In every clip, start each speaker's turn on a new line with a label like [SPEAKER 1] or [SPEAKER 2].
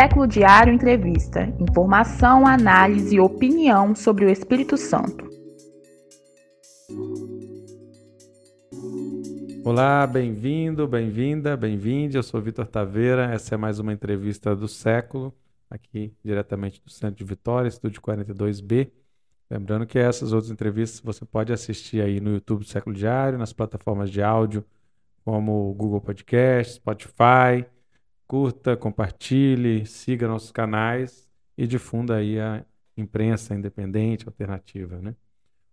[SPEAKER 1] Século Diário Entrevista. Informação, análise e opinião sobre o Espírito Santo.
[SPEAKER 2] Olá, bem-vindo, bem-vinda, bem-vinde. Eu sou Vitor Taveira. Essa é mais uma entrevista do século, aqui diretamente do Centro de Vitória, Estúdio 42B. Lembrando que essas outras entrevistas você pode assistir aí no YouTube do Século Diário, nas plataformas de áudio como Google Podcast, Spotify. Curta, compartilhe, siga nossos canais e difunda aí a imprensa independente, alternativa, né?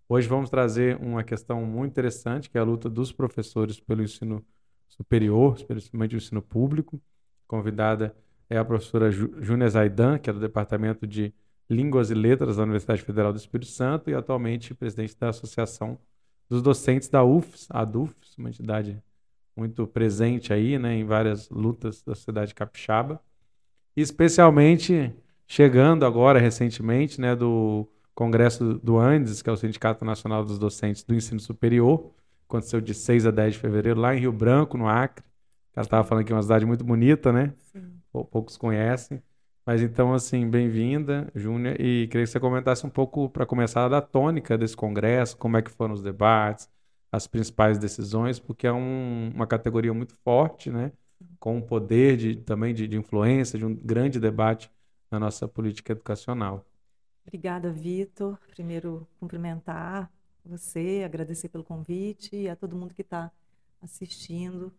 [SPEAKER 2] Hoje vamos trazer uma questão muito interessante, que é a luta dos professores pelo ensino superior, especialmente o ensino público. Convidada é a professora Júnia Zaidan, que é do Departamento de Línguas e Letras da Universidade Federal do Espírito Santo e atualmente presidente da Associação dos Docentes da UFS, a DUFS, uma entidade muito presente aí, né, em várias lutas da sociedade capixaba, especialmente chegando agora recentemente, né, do Congresso do Andes, que é o Sindicato Nacional dos Docentes do Ensino Superior, aconteceu de 6 a 10 de fevereiro lá em Rio Branco, no Acre. Ela estava falando que é uma cidade muito bonita, né? Sim. Poucos conhecem. Mas então, assim, bem-vinda, Júnia, e queria que você comentasse um pouco, para começar, da tônica desse congresso, como é que foram os debates, as principais decisões, porque é um, uma categoria muito forte, né? Com um poder de, também de, de influência, de um grande debate na nossa política educacional.
[SPEAKER 3] Obrigada, Vitor. Primeiro, cumprimentar você, agradecer pelo convite e a todo mundo que está assistindo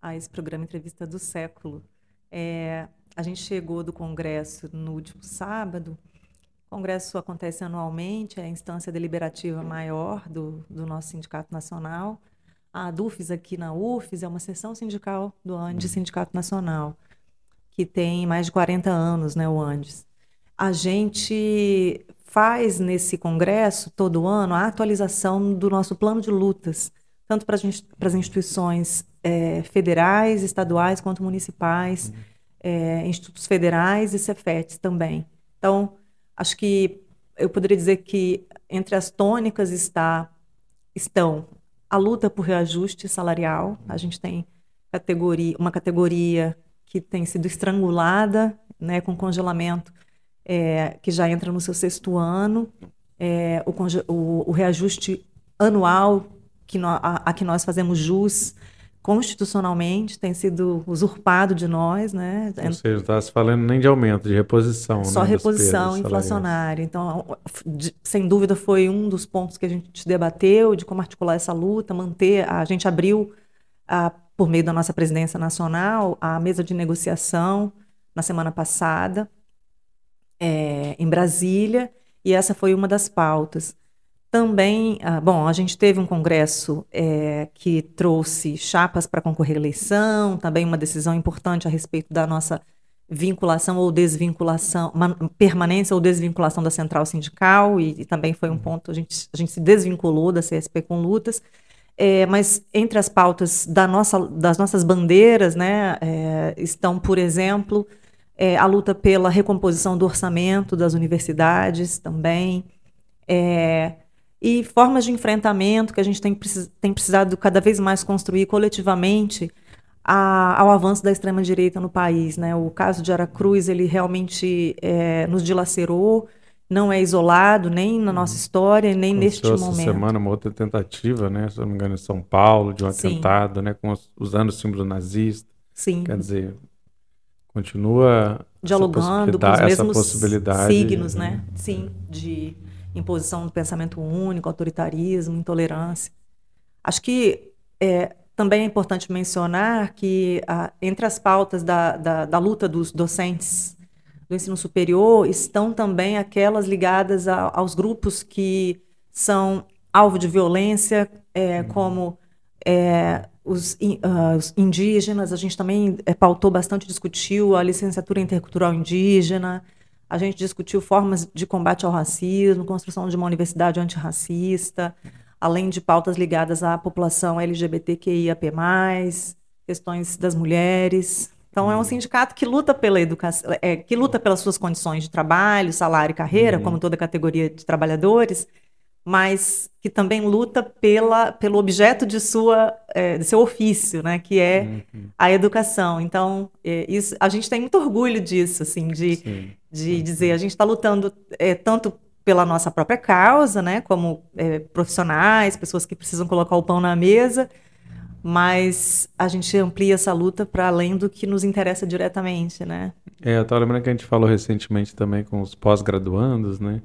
[SPEAKER 3] a esse programa Entrevista do Século. É, a gente chegou do Congresso no último sábado. O Congresso acontece anualmente, é a instância deliberativa maior do, do nosso Sindicato Nacional. A DUFES aqui na UFES é uma seção sindical do Andes Sindicato Nacional, que tem mais de 40 anos, né, o Andes. A gente faz nesse congresso, todo ano, a atualização do nosso plano de lutas, tanto para as instituições é, federais, estaduais, quanto municipais. Uhum é, institutos federais e Cefetes também. Então, acho que eu poderia dizer que entre as tônicas está, estão a luta por reajuste salarial. A gente tem categoria, uma categoria que tem sido estrangulada né, com congelamento, é, que já entra no seu sexto ano. É, o, o, o, reajuste anual que no, a, a que nós fazemos jus constitucionalmente tem sido usurpado de nós, né?
[SPEAKER 2] Ou seja, não está se falando nem de aumento, de reposição.
[SPEAKER 3] Só
[SPEAKER 2] né,
[SPEAKER 3] reposição inflacionária. Então, sem dúvida, foi um dos pontos que a gente debateu de como articular essa luta, manter. A gente abriu, a, por meio da nossa presidência nacional, a mesa de negociação na semana passada, é, em Brasília, e essa foi uma das pautas. Também, ah, bom, a gente teve um congresso é, que trouxe chapas para concorrer à eleição, também uma decisão importante a respeito da nossa vinculação ou desvinculação, permanência ou desvinculação da central sindical, e, e, também foi um uhum. ponto, a gente, a gente se desvinculou da CSP com lutas, é, mas entre as pautas da nossa, das nossas bandeiras, né, é, estão, por exemplo, é, a luta pela recomposição do orçamento das universidades também, é, e formas de enfrentamento que a gente tem, tem precisado cada vez mais construir coletivamente a, ao avanço da extrema direita no país, né? O caso de Aracruz ele realmente é, nos dilacerou, não é isolado nem na nossa uhum. história nem neste momento.
[SPEAKER 2] Essa semana uma outra tentativa, né? Se não me engano, em São Paulo de um Sim. atentado, né? Com, usando o símbolo nazista.
[SPEAKER 3] Sim.
[SPEAKER 2] Quer dizer, continua
[SPEAKER 3] dialogando com os mesmos signos, né? Sim, de imposição do pensamento único, autoritarismo, intolerância. Acho que é, também é importante mencionar que a, entre as pautas da, da, da, luta dos docentes do ensino superior estão também aquelas ligadas a, aos grupos que são alvo de violência, é, como é, os, uh, os, indígenas. A gente também é, pautou bastante, discutiu a licenciatura intercultural indígena, a gente discutiu formas de combate ao racismo, construção de uma universidade antirracista, além de pautas ligadas à população LGBTQIAP+, questões das mulheres. Então é um uhum. sindicato que luta pela educação, é, que luta pelas suas condições de trabalho, salário e carreira, uhum. como toda categoria de trabalhadores, mas que também luta pela, pelo objeto de sua é, de seu ofício, né, que é uhum. a educação. Então, é, isso, a gente tem muito orgulho disso, assim, de, Sim. De uhum. dizer a gente está lutando é, tanto pela nossa própria causa, né, como é, profissionais, pessoas que precisam colocar o pão na mesa, mas a gente amplia essa luta para além do que nos interessa diretamente, né?
[SPEAKER 2] É, eu estava lembrando que a gente falou recentemente também com os pós-graduandos, né?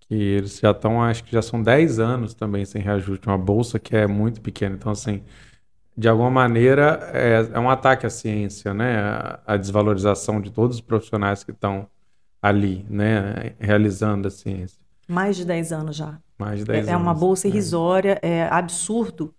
[SPEAKER 2] Que eles já estão, acho que já são 10 anos também sem reajuste, uma bolsa que é muito pequena. Então, assim, de alguma maneira, é, é um ataque à ciência, né? A, a, desvalorização de todos os profissionais que estão ali, né? Realizando a ciência.
[SPEAKER 3] Mais de 10 anos já.
[SPEAKER 2] Mais de 10 é,
[SPEAKER 3] anos. É uma bolsa é. irrisória, é, é absurdo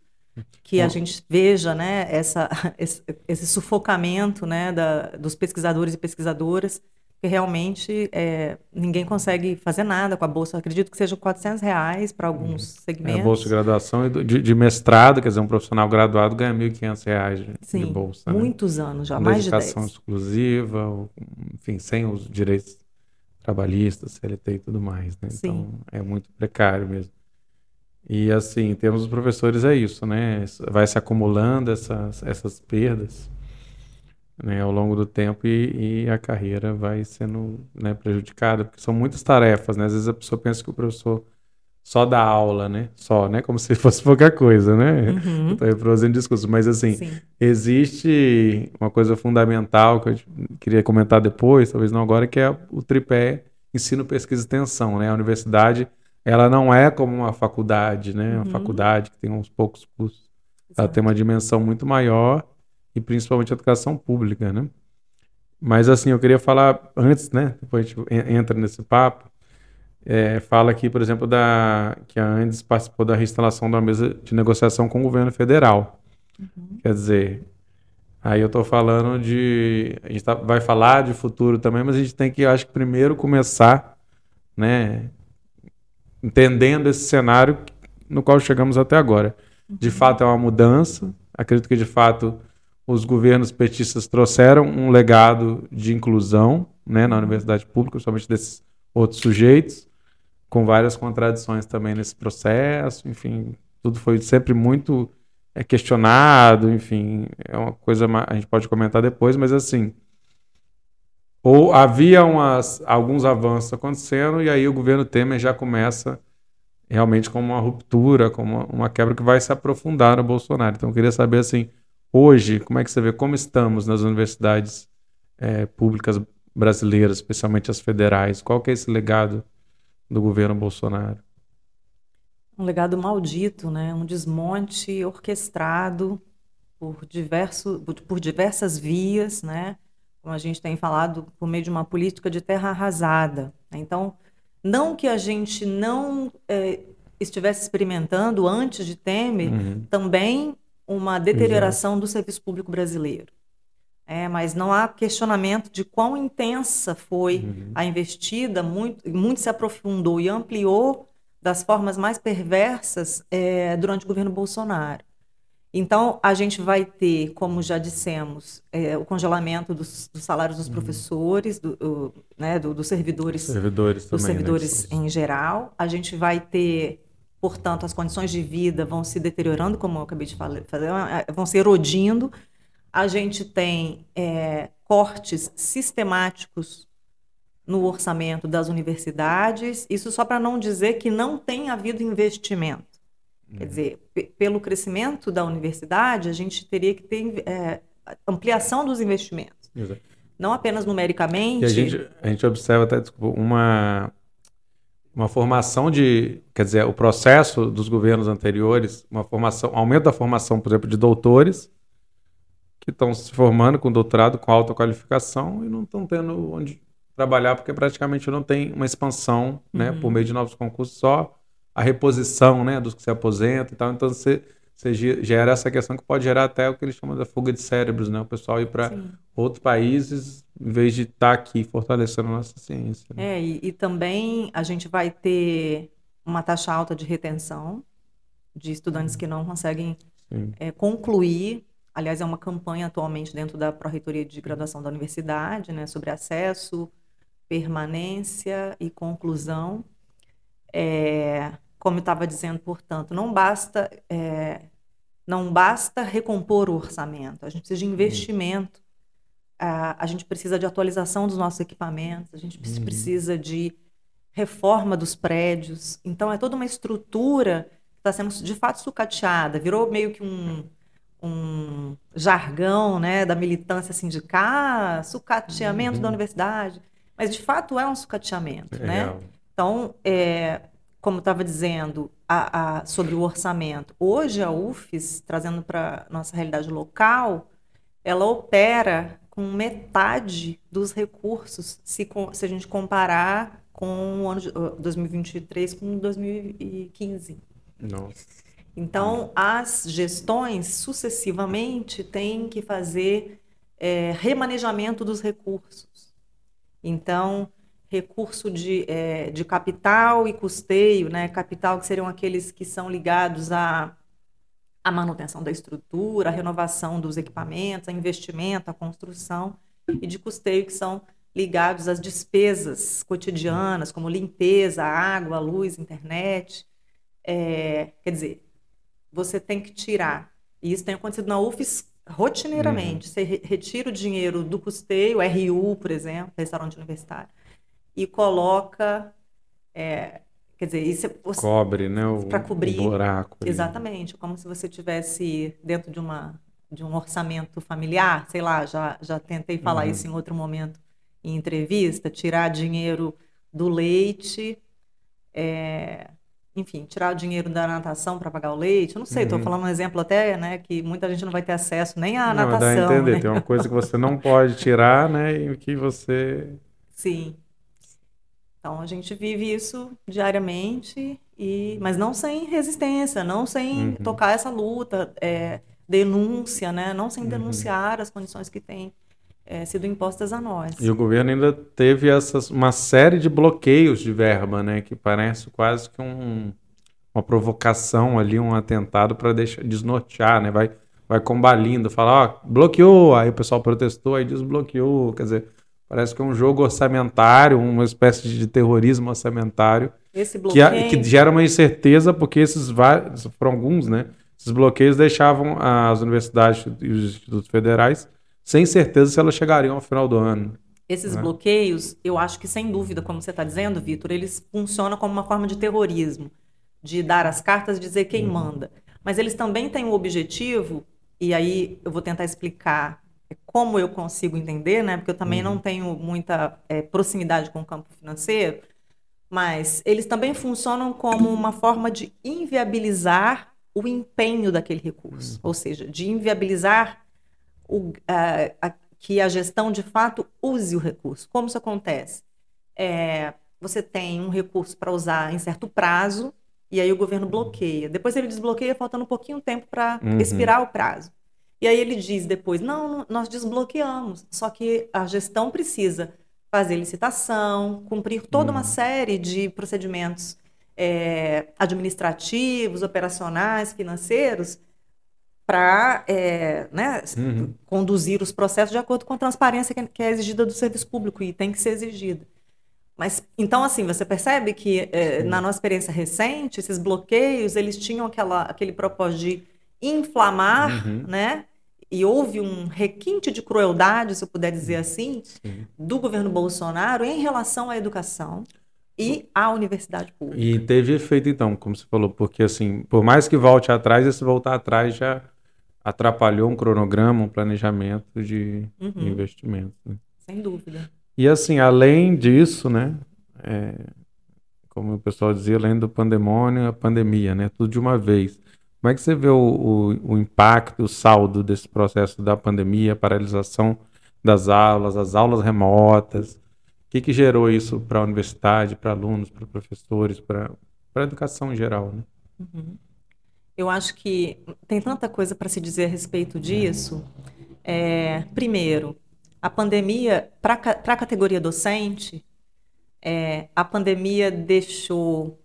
[SPEAKER 3] que a gente veja né, essa, esse, esse sufocamento né, da, dos pesquisadores e pesquisadoras, que realmente é, ninguém consegue fazer nada com a bolsa. Eu acredito que seja 400 reais para alguns segmentos.
[SPEAKER 2] É a bolsa de graduação e de, de, mestrado, quer dizer, um profissional graduado ganha 1.500 reais de,
[SPEAKER 3] Sim,
[SPEAKER 2] de bolsa.
[SPEAKER 3] Né? muitos né? anos já, com mais de 10.
[SPEAKER 2] exclusiva, enfim, sem os direitos trabalhistas, CLT e tudo mais. Né? Então, é muito precário mesmo. E assim, temos os professores é isso, né? Vai se acumulando essas, essas perdas né, ao longo do tempo e, e a carreira vai sendo né, prejudicada, porque são muitas tarefas, né? Às vezes a pessoa pensa que o professor só dá aula, né? Só, né? Como se fosse pouca coisa, né? Uhum. Estou reproduzindo discurso, mas assim, Sim. existe uma coisa fundamental que eu queria comentar depois, talvez não agora, que é o tripé ensino, pesquisa e extensão, né? A universidade ela não é como uma faculdade, né? Uma uhum. faculdade que tem uns poucos cursos. Exato. Ela tem uma dimensão muito maior e principalmente a educação pública, né? Mas assim, eu queria falar antes, né? Depois a gente entra nesse papo. É, fala aqui, por exemplo, da que a Andes participou da reinstalação da mesa de negociação com o governo federal. Uhum. Quer dizer, aí eu estou falando de. A gente tá, vai falar de futuro também, mas a gente tem que, acho que, primeiro começar, né? entendendo esse cenário no qual chegamos até agora. De uhum. fato, é uma mudança. Acredito que, de fato, os governos petistas trouxeram um legado de inclusão né, na universidade pública, principalmente desses outros sujeitos, com várias contradições também nesse processo. Enfim, tudo foi sempre muito é, questionado. Enfim, é uma coisa a gente pode comentar depois, mas assim. Ou havia umas, alguns avanços acontecendo e aí o governo Temer já começa realmente como uma ruptura, como uma, uma quebra que vai se aprofundar no Bolsonaro. Então eu queria saber assim, hoje, como é que você vê como estamos nas universidades é, públicas brasileiras, especialmente as federais? Qual que é esse legado do governo Bolsonaro?
[SPEAKER 3] Um legado maldito, né? Um desmonte orquestrado por, diverso, por diversas vias, né? como a gente tem falado, por meio de uma política de terra arrasada. Então, não que a gente não é, estivesse experimentando antes de Temer uhum. também uma deterioração Exato. do serviço público brasileiro. É, mas não há questionamento de quão intensa foi uhum. a investida, muito, muito se aprofundou e ampliou das formas mais perversas é, durante o governo Bolsonaro. Então, a gente vai ter, como já dissemos, é, o congelamento dos, dos, salários dos uhum. professores, do, o, né, do, dos servidores,
[SPEAKER 2] servidores
[SPEAKER 3] dos
[SPEAKER 2] também,
[SPEAKER 3] né, servidores né? em geral. A gente vai ter, portanto, as condições de vida vão se deteriorando, como eu acabei de falar, vão se erodindo. A gente tem é, cortes sistemáticos no orçamento das universidades. Isso só para não dizer que não tem havido investimento. Quer dizer, pelo crescimento da universidade, a gente teria que ter é, ampliação dos investimentos. Exato. Não apenas numericamente.
[SPEAKER 2] E a gente, a gente observa até desculpa, uma, uma formação de. Quer dizer, o processo dos governos anteriores, uma formação, aumento da formação, por exemplo, de doutores que estão se formando com doutorado, com alta qualificação e não estão tendo onde trabalhar porque praticamente não tem uma expansão, né, uhum. por meio de novos concursos só a reposição né, dos que se aposentam e tal. Então você, você gera essa questão que pode gerar até o que eles chamam da fuga de cérebros, né? O pessoal ir para outros países em vez de estar tá aqui fortalecendo a nossa ciência.
[SPEAKER 3] Né? É, e, e, também a gente vai ter uma taxa alta de retenção de estudantes que não conseguem é, concluir. Aliás, é uma campanha atualmente dentro da Pró-Reitoria de Graduação da Universidade, né, sobre acesso, permanência e conclusão. É, como eu estava dizendo, portanto, não basta é, não basta recompor o orçamento, a gente precisa de uhum. investimento, a, a gente precisa de atualização dos nossos equipamentos, a gente uhum. precisa de reforma dos prédios. Então, é toda uma estrutura que está sendo, de fato, sucateada. Virou meio que um, um jargão né, da militância sindical, sucateamento uhum. da universidade. Mas, de fato, é um sucateamento. É né? Então, é, como estava dizendo, a, a, sobre o orçamento. Hoje, a UFES, trazendo para nossa realidade local, ela opera com metade dos recursos, se, se a gente comparar com o ano de 2023 com 2015.
[SPEAKER 2] Nossa.
[SPEAKER 3] Então, as gestões sucessivamente têm que fazer é, remanejamento dos recursos. Então, recurso de, é, de capital e custeio, né? capital que seriam aqueles que são ligados à, à manutenção da estrutura, à renovação dos equipamentos, a investimento, a construção, e de custeio que são ligados às despesas cotidianas, como limpeza, água, luz, internet. É, quer dizer, você tem que tirar. E isso tem acontecido na UFES rotineiramente. Uhum. Você retira o dinheiro do custeio, RU, por exemplo, restaurante universitário, e coloca. É, quer dizer, isso é,
[SPEAKER 2] cobre, né?
[SPEAKER 3] Para cobrir.
[SPEAKER 2] O buraco.
[SPEAKER 3] Exatamente. Como se você tivesse dentro de uma de um orçamento familiar, sei lá, já, já tentei falar uhum. isso em outro momento em entrevista, tirar dinheiro do leite, é, enfim, tirar o dinheiro da natação para pagar o leite. Eu não sei, estou uhum. falando um exemplo até, né, que muita gente não vai ter acesso nem à não, natação.
[SPEAKER 2] Dá a entender,
[SPEAKER 3] né?
[SPEAKER 2] tem uma coisa que você não pode tirar, né, e que você...
[SPEAKER 3] Sim. Então a gente vive isso diariamente, e mas não sem resistência, não sem uhum. tocar essa luta, é, denúncia, né, não sem uhum. denunciar as condições que tem é, sido impostas a nós.
[SPEAKER 2] E o governo ainda teve essas, uma série de bloqueios de verba, né, que parece quase que um, uma provocação ali, um atentado para deixar desnortear, né, vai, vai combalindo, fala, ó, bloqueou, aí o pessoal protestou, aí desbloqueou, quer dizer, parece que é um jogo orçamentário, uma espécie de terrorismo orçamentário,
[SPEAKER 3] Esse bloqueio...
[SPEAKER 2] que, que gera uma incerteza, porque esses vários, foram alguns, né, esses bloqueios deixavam as universidades e os institutos federais sem certeza se elas chegariam ao final do ano.
[SPEAKER 3] Esses né? bloqueios, eu acho que sem dúvida, como você está dizendo, Vitor, eles funcionam como uma forma de terrorismo, de dar as cartas, dizer quem uhum. manda. Mas eles também têm o objetivo, e aí eu vou tentar explicar como eu consigo entender, né? Porque eu também uhum. não tenho muita é, proximidade com o campo financeiro, mas eles também funcionam como uma forma de inviabilizar o empenho daquele recurso, uhum. ou seja, de inviabilizar o, a, a, que a gestão de fato use o recurso. Como isso acontece? É, você tem um recurso para usar em certo prazo e aí o governo bloqueia. Depois ele desbloqueia faltando um pouquinho tempo para uhum. expirar o prazo. E aí ele diz depois: não, nós desbloqueamos. Só que a gestão precisa fazer licitação, cumprir toda uma uhum. série de procedimentos é, administrativos, operacionais, financeiros para é, né, uhum. conduzir os processos de acordo com a transparência que é exigida do serviço público e tem que ser exigida. Mas então assim você percebe que é, na nossa experiência recente esses bloqueios eles tinham aquela, aquele propósito de inflamar, uhum. né? E houve um requinte de crueldade, se eu puder dizer assim, Sim. do governo Bolsonaro em relação à educação e à universidade pública.
[SPEAKER 2] E teve efeito então, como você falou, porque assim, por mais que volte atrás, esse voltar atrás já atrapalhou um cronograma, um planejamento de uhum. investimento. Né?
[SPEAKER 3] Sem dúvida.
[SPEAKER 2] E assim, além disso, né, é, como o pessoal dizia, além do pandemônio, a pandemia, né, tudo de uma vez. Como é que você vê o, o, o impacto, o saldo desse processo da pandemia, a paralisação das aulas, as aulas remotas? O que, que gerou isso para a universidade, para alunos, para professores, para a educação em geral? Né?
[SPEAKER 3] Uhum. Eu acho que tem tanta coisa para se dizer a respeito disso. É, primeiro, a pandemia, para a categoria docente, é, a pandemia deixou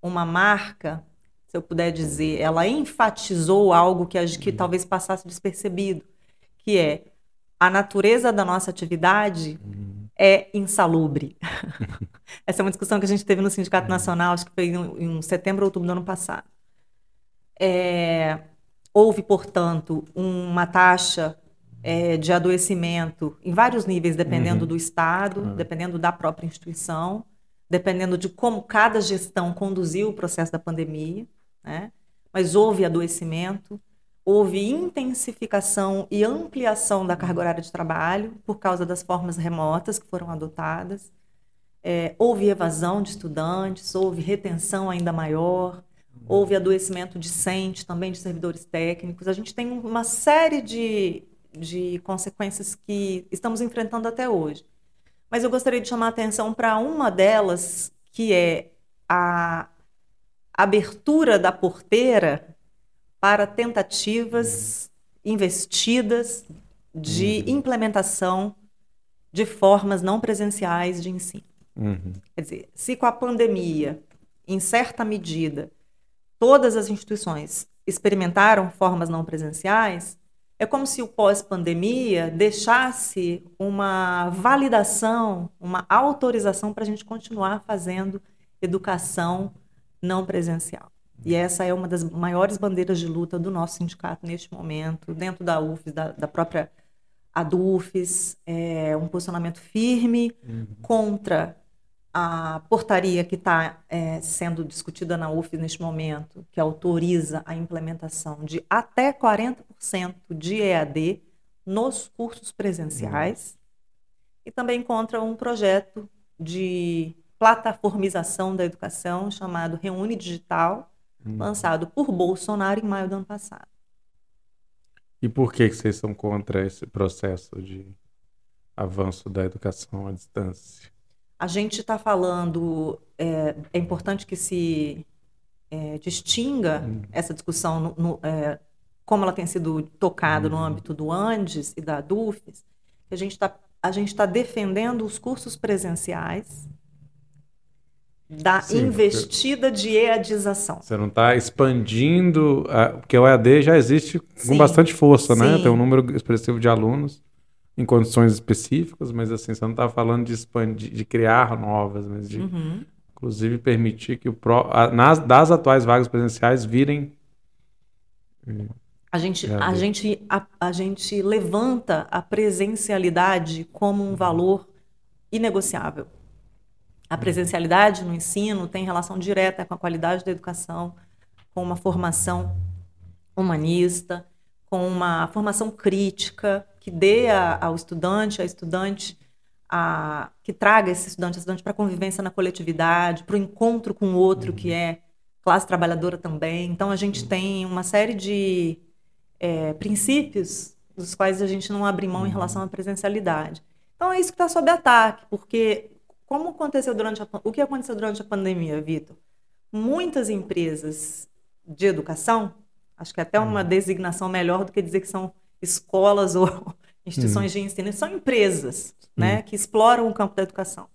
[SPEAKER 3] uma marca, se eu puder dizer, ela enfatizou algo que, que talvez passasse despercebido, que é a natureza da nossa atividade é insalubre. Essa é uma discussão que a gente teve no Sindicato uhum. Nacional, acho que foi em, em setembro ou outubro do ano passado. É, houve, portanto, uma taxa é, de adoecimento em vários níveis, dependendo uhum. do estado, uhum. dependendo da própria instituição, dependendo de como cada gestão conduziu o processo da pandemia, né? Mas houve adoecimento, houve intensificação e ampliação da carga horária de trabalho por causa das formas remotas que foram adotadas. É, houve evasão de estudantes, houve retenção ainda maior, houve adoecimento discente também de servidores técnicos. A gente tem uma série de, de consequências que estamos enfrentando até hoje. Mas eu gostaria de chamar a atenção para uma delas, que é a abertura da porteira para tentativas investidas de uhum. implementação de formas não presenciais de ensino. Uhum. Quer dizer, se com a pandemia, em certa medida, todas as instituições experimentaram formas não presenciais, é como se o pós-pandemia deixasse uma validação, uma autorização para a gente continuar fazendo educação não presencial. E essa é uma das maiores bandeiras de luta do nosso sindicato neste momento, dentro da UFES, da, da própria ADUFES, é um posicionamento firme uhum. contra a portaria que está é, sendo discutida na UFES neste momento, que autoriza a implementação de até 40% de EAD nos cursos presenciais, uhum. e também contra um projeto de plataformização da educação chamado Reúne Digital, uhum. lançado por Bolsonaro em maio do ano passado.
[SPEAKER 2] E por que, que vocês são contra esse processo de avanço da educação à distância?
[SPEAKER 3] A gente está falando, é, é, importante que se é, distinga uhum. essa discussão, no, no, é, como ela tem sido tocada uhum. no âmbito do Andes e da DUFES, que a gente está a gente está defendendo os cursos presenciais da Sim, investida de EADização.
[SPEAKER 2] Você não está expandindo, a, porque o EAD já existe Sim. com bastante força, né? Sim. né? Tem um número expressivo de alunos em condições específicas, mas assim, você não está falando de expandir, de criar novas, mas de, uhum. inclusive, permitir que o pro, a, nas, das atuais vagas presenciais virem.
[SPEAKER 3] A gente, a, gente, a, a gente levanta a presencialidade como um valor inegociável. A presencialidade no ensino tem relação direta com a qualidade da educação, com uma formação humanista, com uma formação crítica que dê ao estudante, a estudante, a, que traga esse estudante, a estudante para a convivência na coletividade, para o encontro com o outro que é classe trabalhadora também. Então a gente tem uma série de é, princípios dos quais a gente não abre mão em relação à presencialidade. Então é isso que está sob ataque, porque como aconteceu durante a, o que aconteceu durante a pandemia, Vitor? Muitas empresas de educação, acho que até uma uhum. designação melhor do que dizer que são escolas ou instituições uhum. de ensino, são empresas, né, uhum. que exploram o campo da educação,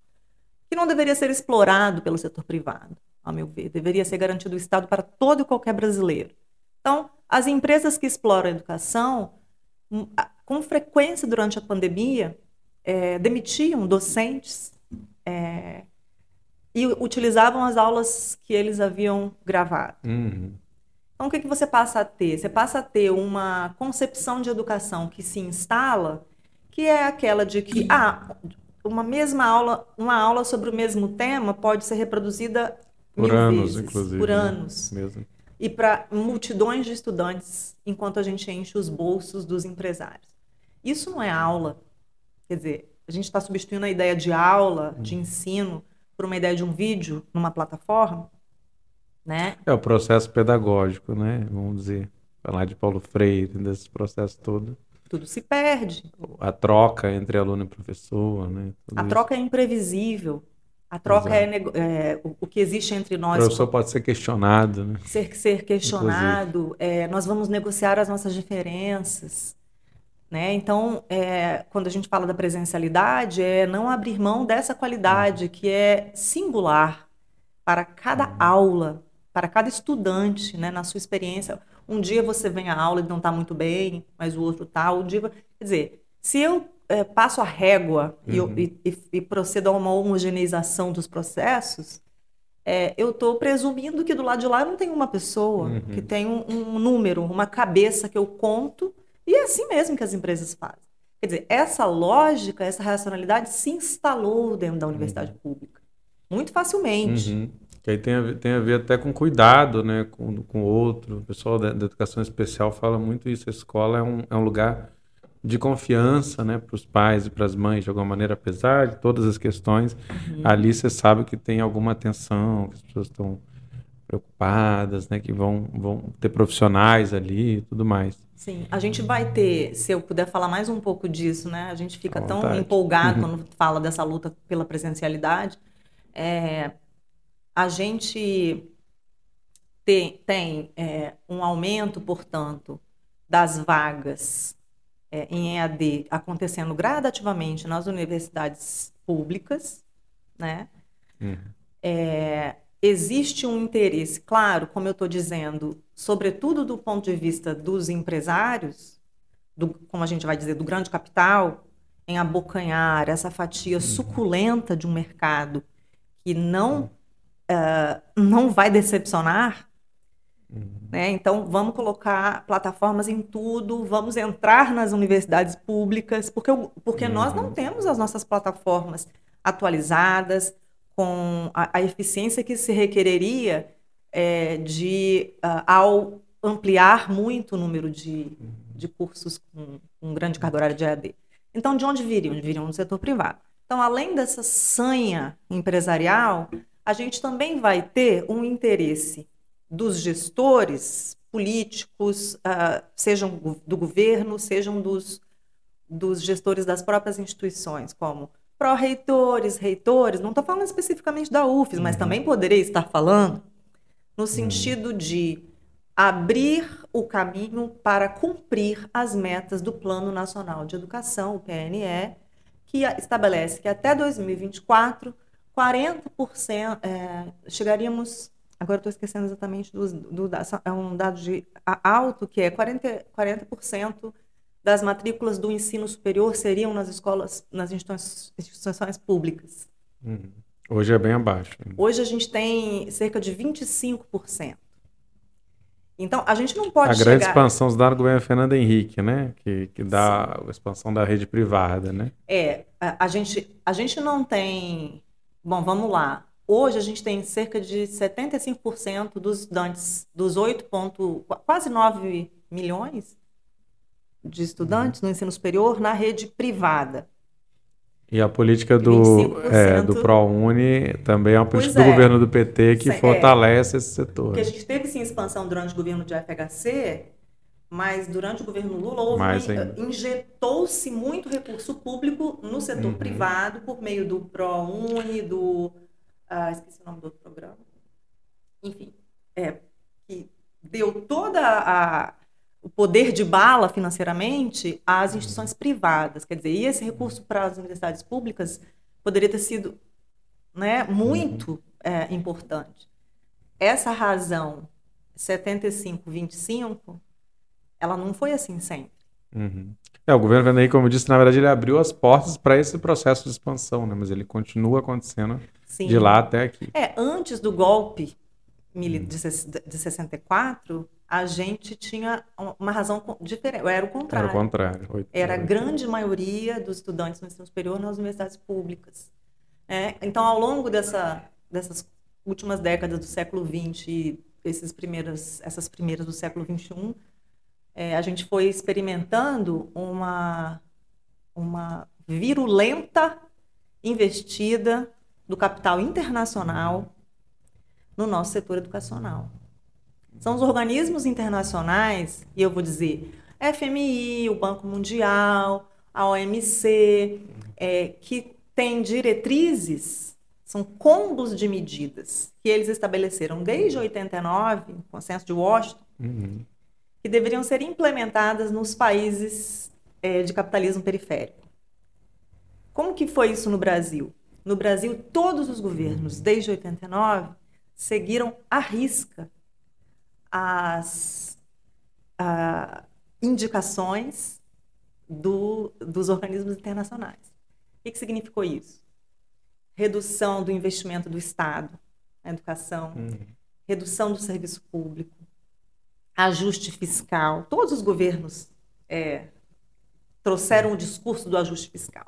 [SPEAKER 3] que não deveria ser explorado pelo setor privado, a meu ver, deveria ser garantido o Estado para todo e qualquer brasileiro. Então, as empresas que exploram a educação, hum, com frequência durante a pandemia, é, demitiam docentes é, e utilizavam as aulas que eles haviam gravado. Uhum. Então, o que, que você passa a ter? Você passa a ter uma concepção de educação que se instala, que é aquela de que ah, uma mesma aula, uma aula sobre o mesmo tema pode ser reproduzida
[SPEAKER 2] por anos, vezes, inclusive.
[SPEAKER 3] Por né? anos. Né? Mesmo. E para multidões de estudantes, enquanto a gente enche os bolsos dos empresários. Isso não é aula. Quer dizer, a gente está substituindo a ideia de aula, de hum. ensino, por uma ideia de um vídeo numa plataforma, né?
[SPEAKER 2] É o processo pedagógico, né? Vamos dizer, falar de Paulo Freire, desse processo todo.
[SPEAKER 3] Tudo se perde.
[SPEAKER 2] A troca entre aluno e professor, né?
[SPEAKER 3] Tudo a isso. troca é imprevisível. A troca é, é, o, que existe entre nós.
[SPEAKER 2] O professor pode ser questionado, né?
[SPEAKER 3] Ser, ser questionado. É, nós vamos negociar as nossas diferenças. Né? Então, é, quando a gente fala da presencialidade, é não abrir mão dessa qualidade que é singular para cada uhum. aula, para cada estudante, né? na sua experiência. Um dia você vem à aula e não está muito bem, mas o outro está. Um dia, quer dizer, Se eu é, passo a régua uhum. e, e, e, procedo a uma homogeneização dos processos, é, eu estou presumindo que do lado de lá não tem uma pessoa, uhum. que tem um, um, número, uma cabeça que eu conto, e é assim mesmo que as empresas fazem. Quer dizer, essa lógica, essa racionalidade se instalou dentro da universidade uhum. pública, muito facilmente.
[SPEAKER 2] Uhum. Que aí tem a, ver, tem a ver até com cuidado né, com, com o outro. O pessoal da, da educação especial fala muito isso. A escola é um, é um lugar de confiança né, para os pais e para as mães, de alguma maneira, apesar de todas as questões, uhum. ali você sabe que tem alguma atenção, que as pessoas estão preocupadas, né, que vão, vão ter profissionais ali e tudo mais.
[SPEAKER 3] Sim, a gente vai ter, se eu puder falar mais um pouco disso, né, a gente fica tão empolgado uhum. quando fala dessa luta pela presencialidade, é, a gente tem, tem é, um aumento, portanto, das vagas é, em EAD acontecendo gradativamente nas universidades públicas, né? Uhum. É, existe um interesse, claro, como eu estou dizendo, sobretudo do ponto de vista dos empresários, do, como a gente vai dizer, do grande capital, em abocanhar essa fatia uhum. suculenta de um mercado que não, uh, não vai decepcionar, Uhum. Né? Então, vamos colocar plataformas em tudo, vamos entrar nas universidades públicas, porque, porque uhum. nós não uhum. temos as nossas plataformas atualizadas, com a, a eficiência que se requereria é, de, uh, ao ampliar muito o número de, de cursos com, com grande carga horária de AD. Então, de onde viriam? Viriam no setor privado. Então, além dessa sanha empresarial, a gente também vai ter um interesse dos gestores políticos, uh, sejam do governo, sejam dos, dos gestores das próprias instituições, como pró-reitores, reitores, não estou falando especificamente da UFES, mas uhum. também poderei estar falando no uhum. sentido de abrir o caminho para cumprir as metas do Plano Nacional de Educação, o PNE, que estabelece que até 2024, 40%, é, chegaríamos Agora estou esquecendo exatamente do, do, do, é um dado de alto que é 40%, 40% das matrículas do ensino superior seriam nas escolas, nas instituições, instituições públicas.
[SPEAKER 2] Uhum. Hoje é bem abaixo.
[SPEAKER 3] Hoje a gente tem cerca de 25%. Então, a gente não pode
[SPEAKER 2] A grande chegar... expansão se dá no governo Fernando Henrique, né? Que, que dá Sim. a expansão da rede privada, né?
[SPEAKER 3] É, a, a, gente, a gente não tem... Bom, vamos lá. Hoje a gente tem cerca de 75% dos estudantes, dos 8 ponto, quase 9 milhões de estudantes no ensino superior na rede privada.
[SPEAKER 2] E a política do, é, do ProUni também é uma política do é. governo do PT que é, fortalece esse setor. Porque
[SPEAKER 3] a gente teve sim expansão durante o governo de FHC, mas durante o governo Lula houve, injetou-se muito recurso público no setor uhum. privado por meio do ProUni, do ah, esqueci o nome do outro programa, enfim, é, que deu toda a o poder de bala financeiramente às uhum. instituições privadas, quer dizer, e esse recurso para as universidades públicas poderia ter sido né, muito uhum. é, importante. Essa razão 75-25, ela não foi assim sempre.
[SPEAKER 2] Uhum. É, o governo Vanderlei, como eu disse, na verdade ele abriu as portas para esse processo de expansão, né? mas ele continua acontecendo Sim. de lá até aqui.
[SPEAKER 3] É, antes do golpe de 64, a gente tinha uma razão diferente, era o contrário.
[SPEAKER 2] Era o contrário.
[SPEAKER 3] Era a grande maioria dos estudantes no ensino superior nas universidades públicas. É, então, ao longo dessa, dessas últimas décadas do século XX e esses primeiras, essas primeiras do século XXI, é, a gente foi experimentando uma, uma virulenta investida do capital internacional no nosso setor educacional. São os organismos internacionais, e eu vou dizer FMI, o Banco Mundial, a OMC, é, que têm diretrizes, são combos de medidas que eles estabeleceram desde 89, o consenso de Washington, uhum. Que deveriam ser implementadas nos países é, de capitalismo periférico. Como que foi isso no Brasil? No Brasil, todos os governos, desde 89, seguiram à risca as indicações do, dos organismos internacionais. O que, que significou isso? Redução do investimento do Estado na educação, uhum. redução do serviço público, ajuste fiscal. Todos os governos é, trouxeram o discurso do ajuste fiscal.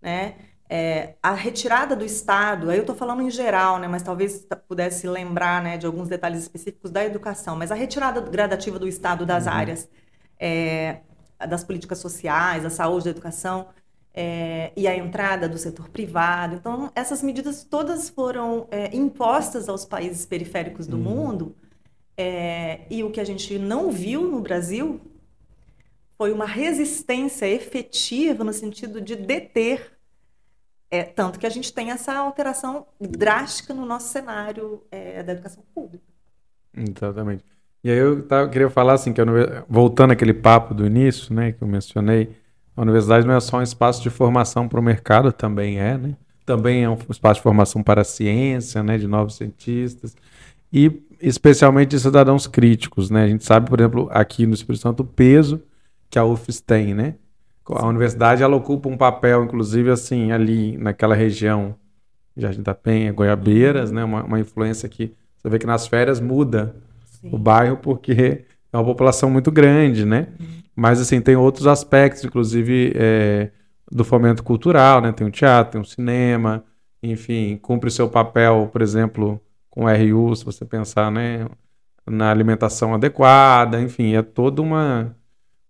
[SPEAKER 3] Né? É, a retirada do Estado, aí eu estou falando em geral, né, mas talvez pudesse lembrar né, de alguns detalhes específicos da educação, mas a retirada gradativa do Estado das uhum. áreas é, das políticas sociais, da saúde, da educação, é, e a entrada do setor privado. Então, essas medidas todas foram é, impostas aos países periféricos do uhum. mundo, é, e o que a gente não viu no Brasil foi uma resistência efetiva no sentido de deter é, tanto que a gente tem essa alteração drástica no nosso cenário é, da educação pública.
[SPEAKER 2] Exatamente. E aí eu, tava, eu queria falar assim, que voltando àquele papo do início, né, que eu mencionei, a universidade não é só um espaço de formação para o mercado, também é, né? Também é um espaço de formação para a ciência, né, de novos cientistas e especialmente de cidadãos críticos, né? A gente sabe, por exemplo, aqui no Espírito Santo o peso que a UFES tem, né? A universidade ela ocupa um papel, inclusive, assim, ali naquela região, Jardim da Penha, Goiabeiras, né? Uma, uma influência que você vê que nas férias muda Sim. o bairro porque é uma população muito grande, né? Uhum. Mas, assim, tem outros aspectos, inclusive, é, do fomento cultural, né? Tem um teatro, tem um cinema, enfim, cumpre seu papel, por exemplo, o RU, se você pensar, né? Na alimentação adequada, enfim, é toda uma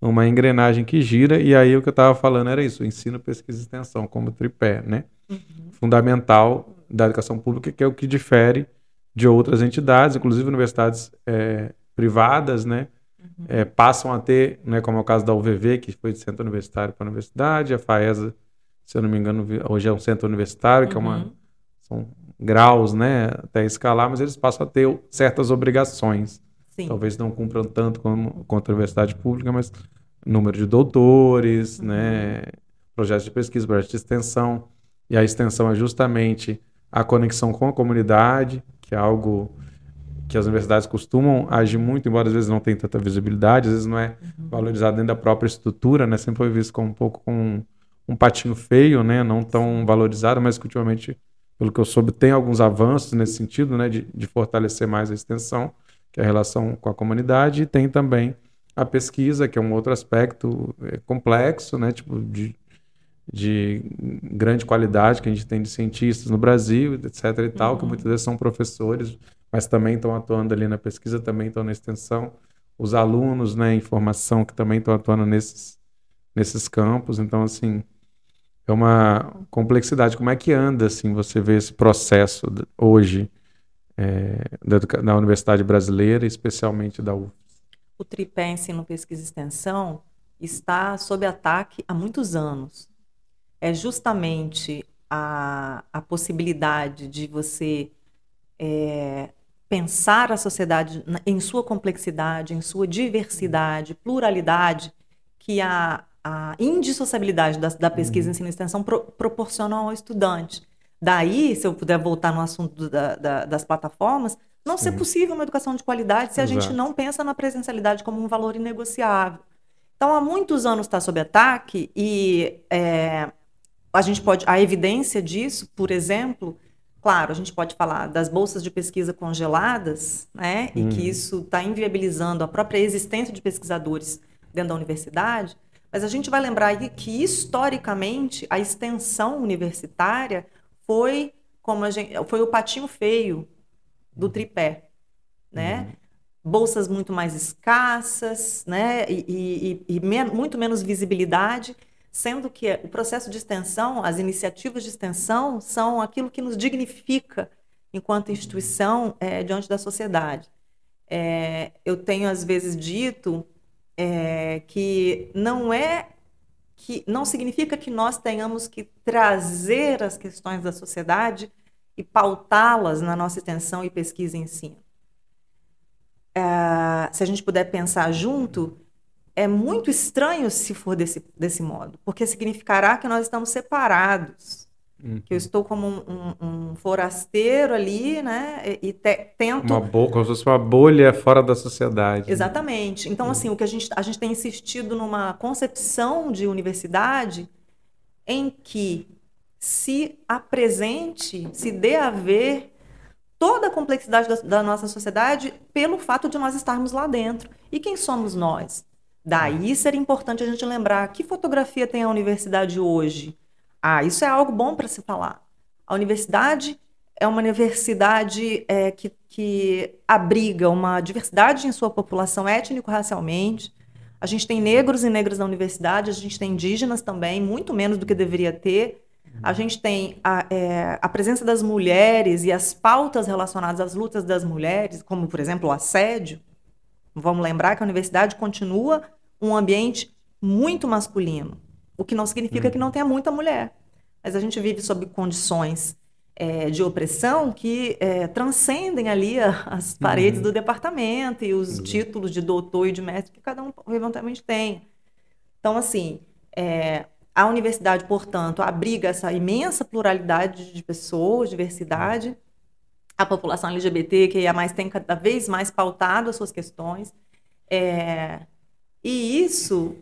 [SPEAKER 2] uma engrenagem que gira, e aí o que eu estava falando era isso, ensino, pesquisa e extensão, como tripé, né? Uhum. Fundamental da educação pública, que é o que difere de outras entidades, inclusive universidades é, privadas, né? Uhum. É, passam a ter, né, como é o caso da UVV, que foi de centro universitário para universidade, a FAESA, se eu não me engano, hoje é um centro universitário, uhum. que é uma, uhum. são graus, né, até escalar, mas eles passam a ter certas obrigações. Sim. Talvez não cumpram tanto como contra a universidade pública, mas número de doutores, uhum. né, projetos de pesquisa, projetos de extensão. E a extensão é justamente a conexão com a comunidade, que é algo que as universidades costumam agir muito, embora às vezes não tenha tanta visibilidade, às vezes não é uhum. valorizado dentro da própria estrutura, né? Sempre foi visto como um pouco com um, um patinho feio, né? Não tão valorizado, mas que ultimamente, pelo que eu soube, tem alguns avanços nesse sentido, né? De, de fortalecer mais a extensão que é a relação com a comunidade, e tem também a pesquisa, que é um outro aspecto é, complexo, né, tipo de, de grande qualidade que a gente tem de cientistas no Brasil, etc e tal, uhum. que muitas vezes são professores, mas também estão atuando ali na pesquisa, também estão na extensão, os alunos, né, em formação que também estão atuando nesses, nesses campos, então assim, é uma complexidade. Como é que anda, assim, você vê esse processo hoje é, da, da, Universidade Brasileira, especialmente da UFS?
[SPEAKER 3] O tripé ensino, pesquisa e extensão está sob ataque há muitos anos. É justamente a, a possibilidade de você é, pensar a sociedade em sua complexidade, em sua diversidade, pluralidade, que a, a indissociabilidade da, da pesquisa, uhum. ensino e extensão pro, proporciona ao estudante. Daí, se eu puder voltar no assunto da, da, das plataformas, não ser possível uma educação de qualidade se a gente não pensa na presencialidade como um valor inegociável. Então, há muitos anos está sob ataque e é, a gente pode, a evidência disso, por exemplo, claro, a gente pode falar das bolsas de pesquisa congeladas, né, e que uhum. isso está inviabilizando a própria existência de pesquisadores dentro da universidade. Mas a gente vai lembrar que historicamente a extensão universitária foi como a gente, foi o patinho feio do tripé, né? Uhum. Bolsas muito mais escassas, né? E, e, e, e men muito menos visibilidade, sendo que o processo de extensão, as iniciativas de extensão são aquilo que nos dignifica enquanto instituição é, diante da sociedade. É, eu tenho às vezes dito é, que não é que não significa que nós tenhamos que trazer as questões da sociedade e pautá-las na nossa extensão e pesquisa e ensino. É, se a gente puder pensar junto, é muito estranho se for desse, desse modo, porque significará que nós estamos separados Uhum. Que eu estou como um, um, um forasteiro ali, né? E, te, tento.
[SPEAKER 2] Uma bolha, como se fosse uma bolha fora da sociedade.
[SPEAKER 3] Exatamente. Então, uhum. assim, o que a gente, a gente tem insistido numa concepção de universidade em que se apresente, se dê a ver toda a complexidade da, da, nossa sociedade pelo fato de nós estarmos lá dentro. E quem somos nós? Daí seria importante a gente lembrar que fotografia tem a universidade hoje. Ah, isso é algo bom para se falar. A universidade é uma universidade é, que, que abriga uma diversidade em sua população étnico-racialmente. A gente tem negros e negras na universidade, a gente tem indígenas também, muito menos do que deveria ter. A gente tem a, é, a, presença das mulheres e as pautas relacionadas às lutas das mulheres, como, por exemplo, o assédio. Vamos lembrar que a universidade continua um ambiente muito masculino, o que não significa que não tenha muita mulher. Mas a gente vive sob condições é, de opressão que é, transcendem ali a, as paredes uhum. do departamento e os uhum. títulos de doutor e de mestre que cada um eventualmente tem. Então, assim, é, a universidade, portanto, abriga essa imensa pluralidade de pessoas, diversidade. A população LGBT, que é mais tem cada vez mais pautado as suas questões. É, e isso,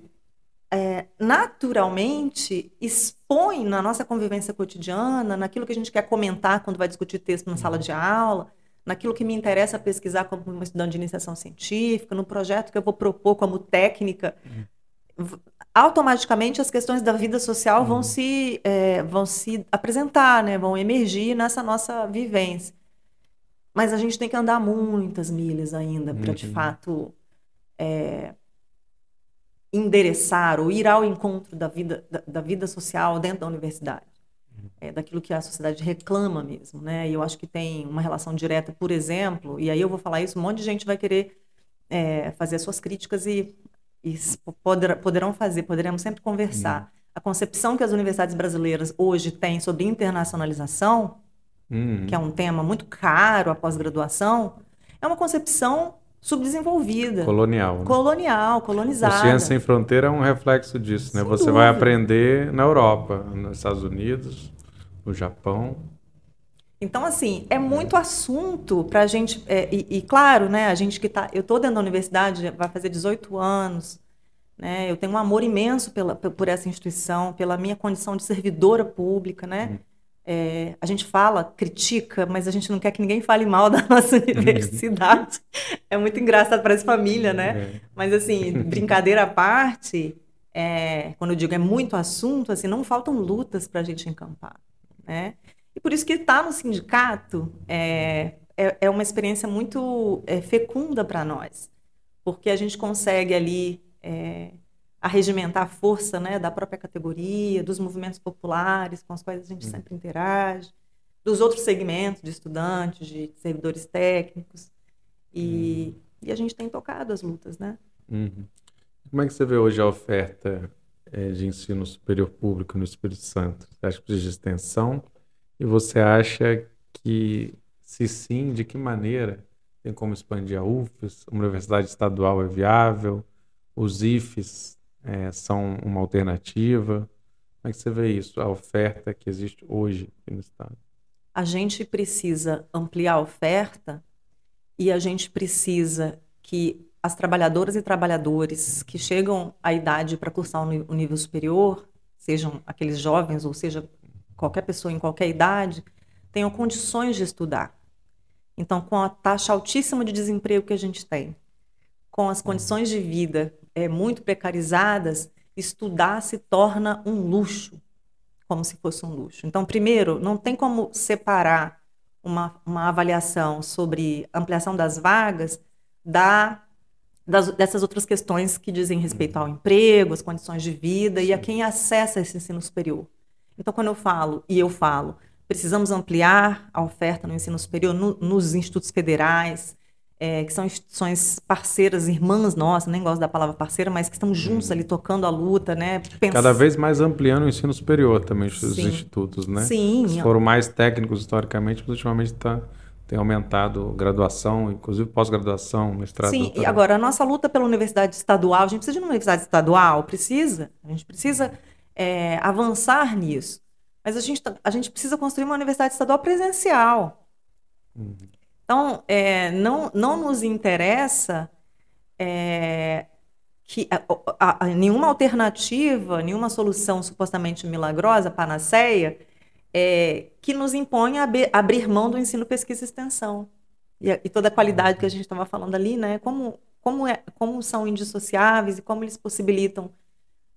[SPEAKER 3] é, naturalmente, expõe na nossa convivência cotidiana, naquilo que a gente quer comentar quando vai discutir texto na sala de aula, naquilo que me interessa pesquisar como uma estudante de iniciação científica, no projeto que eu vou propor como técnica automaticamente as questões da vida social vão, uhum. se, é, vão se apresentar, né? vão emergir nessa nossa vivência. Mas a gente tem que andar muitas milhas ainda para, de uhum. fato, é, endereçar ou ir ao encontro da vida, da, da vida social dentro da universidade. É, daquilo que a sociedade reclama mesmo, né? E eu acho que tem uma relação direta, por exemplo, e aí eu vou falar isso, um monte de gente vai querer é, fazer as suas críticas e e poder, poderão fazer, poderemos sempre conversar. Uhum. A concepção que as universidades brasileiras hoje têm sobre internacionalização, uhum. que é um tema muito caro a pós-graduação, é uma concepção subdesenvolvida.
[SPEAKER 2] Colonial.
[SPEAKER 3] Né? Colonial, colonizada.
[SPEAKER 2] O Ciência Sem Fronteira é um reflexo disso, né? Sem Você dúvida. vai aprender na Europa, nos Estados Unidos, no Japão.
[SPEAKER 3] Então, assim, é muito assunto para a gente. É, e, e, claro, né, a gente que está. Eu estou dentro da universidade, vai fazer 18 anos. Né, eu tenho um amor imenso pela, por essa instituição, pela minha condição de servidora pública. Né? Uhum. É, a gente fala, critica, mas a gente não quer que ninguém fale mal da nossa universidade. é muito engraçado para essa família, né? É. Mas, assim, brincadeira à parte, é, quando eu digo é muito assunto, assim, não faltam lutas para a gente encampar. Né? E por isso que estar no sindicato é, é, é uma experiência muito é, fecunda para nós, porque a gente consegue ali é, arregimentar a força né, da própria categoria, dos movimentos populares com os quais a gente uhum. sempre interage, dos outros segmentos de estudantes, de servidores técnicos, e, uhum. e a gente tem tocado as lutas, né?
[SPEAKER 2] Uhum. Como é que você vê hoje a oferta é, de ensino superior público no Espírito Santo? Você acha que precisa de extensão? E você acha que, se sim, de que maneira tem como expandir a UFES? Uma universidade estadual é viável? Os IFES é, são uma alternativa? Como é que você vê isso, a oferta que existe hoje no Estado?
[SPEAKER 3] A gente precisa ampliar a oferta e a gente precisa que as trabalhadoras e trabalhadores que chegam à idade para cursar o nível superior, sejam aqueles jovens ou seja qualquer pessoa em qualquer idade, tenham condições de estudar. Então, com a taxa altíssima de desemprego que a gente tem, com as condições de vida é, muito precarizadas, estudar se torna um luxo, como se fosse um luxo. Então, primeiro, não tem como separar uma, uma avaliação sobre ampliação das vagas da, das, dessas outras questões que dizem respeito ao emprego, às condições de vida e a quem acessa esse ensino superior. Então, quando eu falo, e eu falo, precisamos ampliar a oferta no ensino superior no, nos institutos federais, é, que são instituições parceiras, irmãs nossas, nem gosto da palavra parceira, mas que estão juntos ali tocando a luta, né?
[SPEAKER 2] Pens... Cada vez mais ampliando o ensino superior também, os Sim. institutos, né?
[SPEAKER 3] Sim.
[SPEAKER 2] Eles foram mais técnicos historicamente, mas ultimamente está tem aumentado graduação, inclusive pós-graduação, mestrado.
[SPEAKER 3] Sim, doutorado. e agora a nossa luta pela universidade estadual, a gente precisa de uma universidade estadual, precisa, a gente precisa é, avançar nisso. Mas a gente, tá, a gente precisa construir uma universidade estadual presencial. Uhum. Então, é, não, não nos interessa é, que a, a, nenhuma alternativa, nenhuma solução supostamente milagrosa, panaceia, é, que nos imponha abrir, abrir mão do ensino, pesquisa e extensão. E, e toda a qualidade que a gente estava falando ali, né? Como, como, é, como são indissociáveis e como eles possibilitam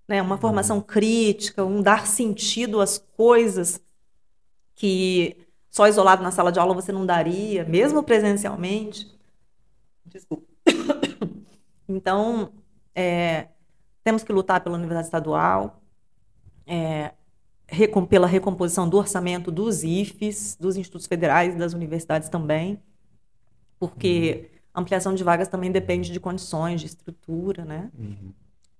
[SPEAKER 3] né, uma formação crítica, um dar sentido às coisas que só isolado na sala de aula você não daria, mesmo presencialmente. Desculpa. Então, é, temos que lutar pela universidade estadual, é, recom, pela recomposição do orçamento dos IFES, dos institutos federais e das universidades também, porque uhum. ampliação de vagas também depende de condições, de estrutura, né?
[SPEAKER 2] Uhum.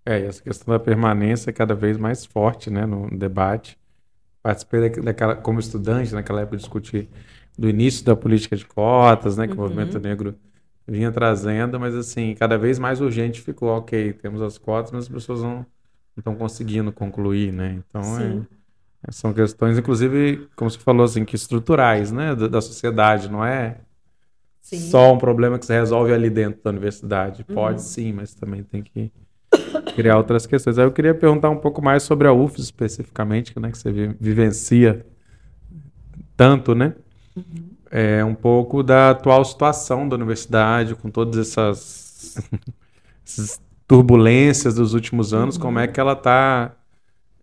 [SPEAKER 2] É, essa questão da permanência é cada vez mais forte, né, no debate. Participei daquela, como estudante, naquela época, discutir do início da política de cotas, né, que uhum. o movimento negro vinha trazendo, mas assim, cada vez mais urgente ficou, ok, temos as cotas, mas as pessoas não estão conseguindo concluir, né? Então, é, são questões, inclusive, como você falou, assim, que estruturais, né, da, da sociedade, não é sim. só um problema que se resolve ali dentro da universidade. Pode uhum. sim, mas também tem que criar outras questões. Aí eu queria perguntar um pouco mais sobre a UFS especificamente, né, que você vivencia tanto, né? Uhum. É um pouco da atual situação da universidade, com todas essas, essas turbulências dos últimos anos, uhum. como é que ela está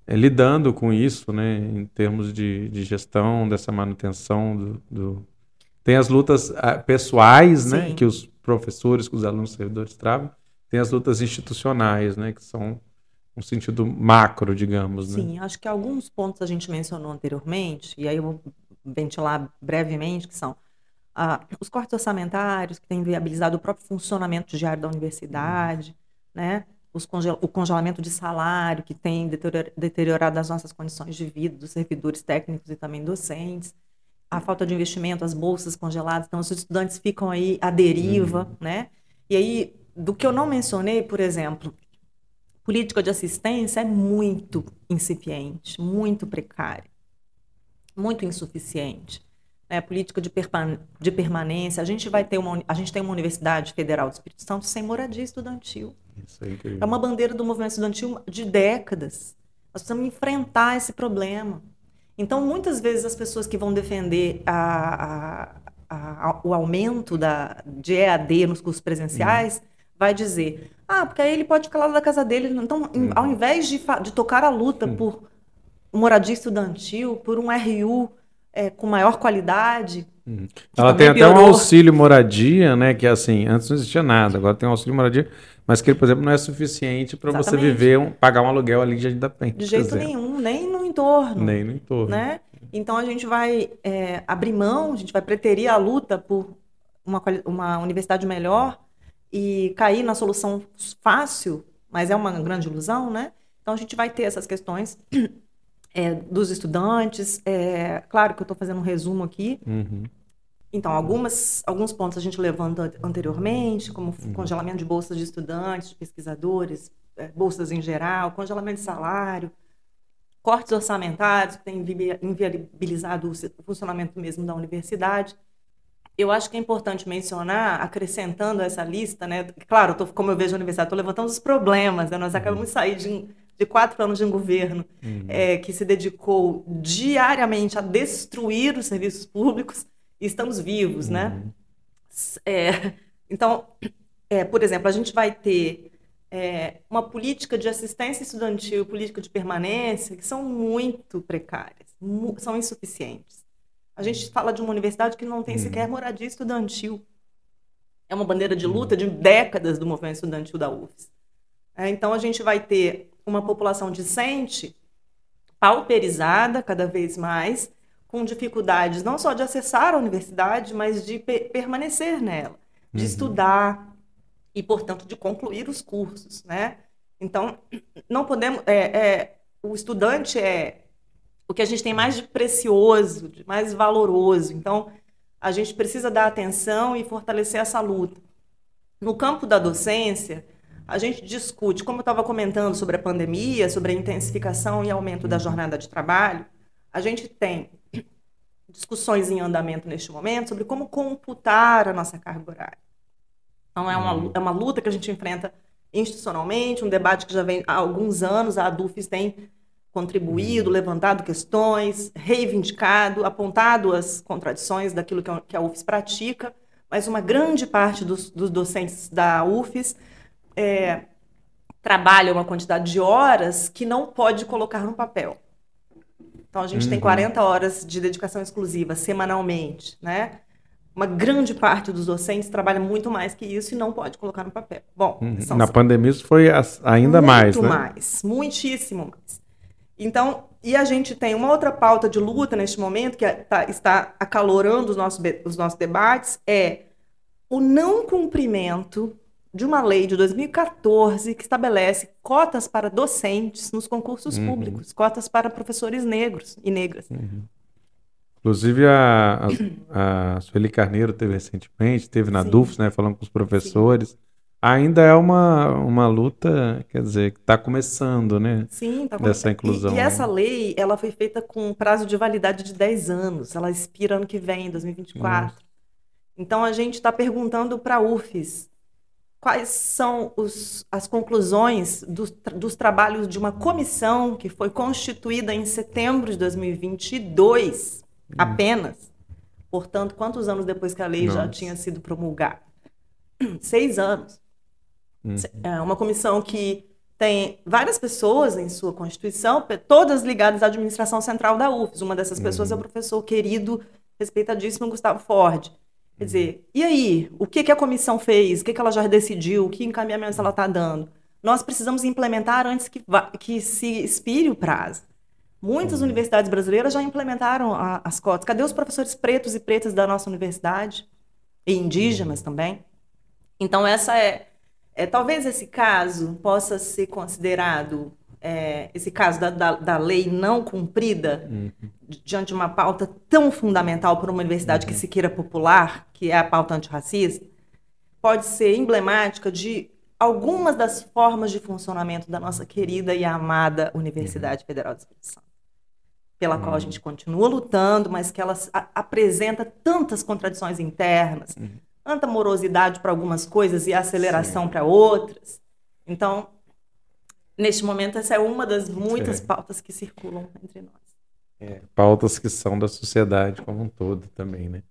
[SPEAKER 2] é, lidando com isso, né, em termos de, de gestão dessa manutenção do, do... tem as lutas ah, pessoais, né, Sim. né, que os professores, que os alunos, servidores travam, tem as lutas institucionais, né, que são um sentido macro, digamos.
[SPEAKER 3] Né? Sim, acho que alguns pontos a gente mencionou anteriormente, e aí eu vou ventilar brevemente, que são ah, os cortes orçamentários, que têm viabilizado o próprio funcionamento diário da universidade, né? Congel o congelamento de salário, que tem deteriorado as nossas condições de vida dos servidores técnicos e também docentes, a falta de investimento, as bolsas congeladas, então os estudantes ficam aí à deriva, uhum. né? E aí do que eu não mencionei, por exemplo, política de assistência é muito incipiente, muito precária, muito insuficiente. Né? Política de, de permanência, a gente vai ter uma, a gente tem uma universidade federal do Espírito Santo sem moradia estudantil. É, é uma bandeira do movimento estudantil de décadas. Nós precisamos enfrentar esse problema. Então, muitas vezes as pessoas que vão defender a, a, a, o aumento da, de EAD nos cursos presenciais hum vai dizer: ah, porque aí ele pode ficar lá da casa dele. Então, uhum. ao invés de, de tocar a luta uhum. por moradia estudantil, por um RU é, com maior qualidade.
[SPEAKER 2] Uhum. Ela tem até piorou. um auxílio moradia, né? Que assim, antes não existia nada, agora tem um auxílio moradia, mas que, por exemplo, não é suficiente para você viver, um, pagar um aluguel ali de ainda tem.
[SPEAKER 3] De jeito exemplo. nenhum, nem no entorno.
[SPEAKER 2] Nem no entorno.
[SPEAKER 3] Né? Então a gente vai é, abrir mão, a gente vai preterir a luta por uma, uma universidade melhor e cair na solução fácil, mas é uma grande ilusão, né? Então a gente vai ter essas questões é, dos estudantes. É, claro que eu estou fazendo um resumo aqui. Uhum. Então, algumas, alguns pontos a gente levanta anteriormente, como uhum. congelamento de bolsas de estudantes, de pesquisadores, é, bolsas em geral, congelamento de salário, cortes orçamentários que têm inviabilizado o funcionamento mesmo da universidade eu acho que é importante mencionar, acrescentando essa lista, né? Claro, tô, como eu vejo a universidade, estou levantando os problemas, né? Nós uhum. acabamos de sair de, de quatro anos de um governo uhum. é, que se dedicou diariamente a destruir os serviços públicos e estamos vivos, né? uhum. né? É, então, é, por exemplo, a gente vai ter é, uma política de assistência estudantil, política de permanência, que são muito precárias, mu são insuficientes. A gente fala de uma universidade que não tem sequer uhum. moradia estudantil. É uma bandeira de luta de décadas do movimento estudantil da UFES. É, então, a gente vai ter uma população discente, pauperizada cada vez mais, com dificuldades não só de acessar a universidade, mas de pe permanecer nela, de uhum. estudar e, portanto, de concluir os cursos. Né? Então, não podemos. É, é, o estudante é o que a gente tem mais de precioso, de mais valoroso. Então, a gente precisa dar atenção e fortalecer essa luta. No campo da docência, a gente discute, como eu estava comentando sobre a pandemia, sobre a intensificação e aumento da jornada de trabalho, A gente tem discussões em andamento neste momento sobre como computar a nossa carga horária. Então, é uma, uhum. é uma luta que a gente enfrenta institucionalmente, um debate que já vem há alguns anos, a ADUFES tem contribuído, uhum. levantado questões, reivindicado, apontado as contradições daquilo que a UFES pratica, mas uma grande parte dos, dos docentes da UFES é, trabalha uma quantidade de horas que não pode colocar no papel. Então, a gente uhum. tem 40 horas de dedicação exclusiva semanalmente, né? Uma grande parte dos docentes trabalha muito mais que isso e não pode colocar no papel. Bom,
[SPEAKER 2] uhum. na pandemia isso foi ainda
[SPEAKER 3] muito
[SPEAKER 2] mais, né?
[SPEAKER 3] Muito mais, muitíssimo mais. Então, e a gente tem uma outra pauta de luta neste momento, que é, tá, está acalorando os nossos, os nossos debates, é o não cumprimento de uma lei de 2014 que estabelece cotas para docentes nos concursos uhum. públicos, cotas para professores negros e negras. Uhum.
[SPEAKER 2] Inclusive a, a, a Sueli Carneiro teve recentemente, teve na Sim. DUFS, né, falando com os professores. Sim. Ainda é uma, uma luta, quer dizer, que está começando, né?
[SPEAKER 3] Sim,
[SPEAKER 2] está começando. Dessa inclusão.
[SPEAKER 3] E, e, essa lei, ela foi feita com prazo de validade de 10 anos. Ela expira ano que vem, em 2024. Nossa. Então a gente está perguntando para a UFES quais são os, as conclusões dos, dos trabalhos de uma comissão que foi constituída em setembro de 2022, hum. apenas. Portanto, quantos anos depois que a lei Nossa. já tinha sido promulgada? Seis anos. Hum. É uma comissão que tem várias pessoas em sua constituição, todas ligadas à administração central da UFES. Uma dessas pessoas é o uhum. professor querido, respeitadíssimo Gustavo Ford. Quer dizer, e aí? O que, que a comissão fez? O que, que ela já decidiu? Que encaminhamentos ela está dando? Nós precisamos implementar antes que, que se expire o prazo. Muitas uhum. universidades brasileiras já implementaram a, as cotas. Cadê os professores pretos e pretas da nossa universidade? E indígenas uhum. também? Então, essa é, é. Talvez esse caso possa ser considerado é, esse caso da, da, da, lei não cumprida, uhum. diante de uma pauta tão fundamental para uma universidade uhum. que se queira popular, que é a pauta antirracista, pode ser emblemática de algumas das formas de funcionamento da nossa querida e amada Universidade uhum. Federal do Espírito Santo, pela qual a uhum. gente continua lutando, mas que ela apresenta tantas contradições internas, uhum. Tanta morosidade para algumas coisas e aceleração para outras. Então, neste momento, essa é uma das muitas pautas que circulam entre nós.
[SPEAKER 2] É, pautas que são da sociedade como um todo também, né?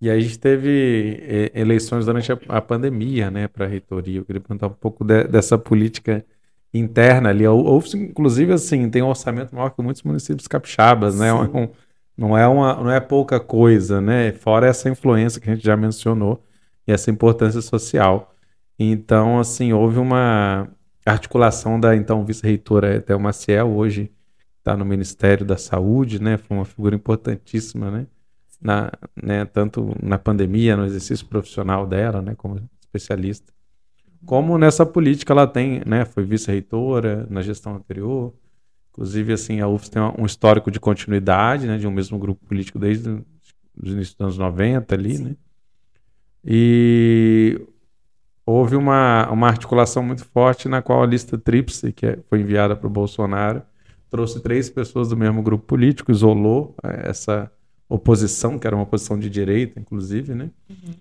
[SPEAKER 2] E aí a gente teve é, eleições durante a, a pandemia, né, para a reitoria. Eu queria perguntar um pouco de, dessa política interna ali. Houve, inclusive, assim, tem um orçamento maior que muitos municípios capixabas, né? Um, não, é uma, não é pouca coisa, né? Fora essa influência que a gente já mencionou essa importância social. Então, assim, houve uma, articulação da então vice-reitora Etel Maciel, hoje está no Ministério da Saúde, né? Foi uma figura importantíssima, né? Na, né, tanto na pandemia, no exercício profissional dela, né, como especialista, como nessa política ela tem, né, foi vice-reitora na gestão anterior, inclusive assim a UFS tem um histórico de continuidade, né, de um mesmo grupo político desde os inícios dos anos 90 ali, Sim. né, e houve uma, uma articulação muito forte na qual a lista tríplice, que é, foi enviada para o Bolsonaro, trouxe três pessoas do mesmo grupo político, isolou é, essa oposição, que era uma oposição de direita, inclusive, né? Uhum.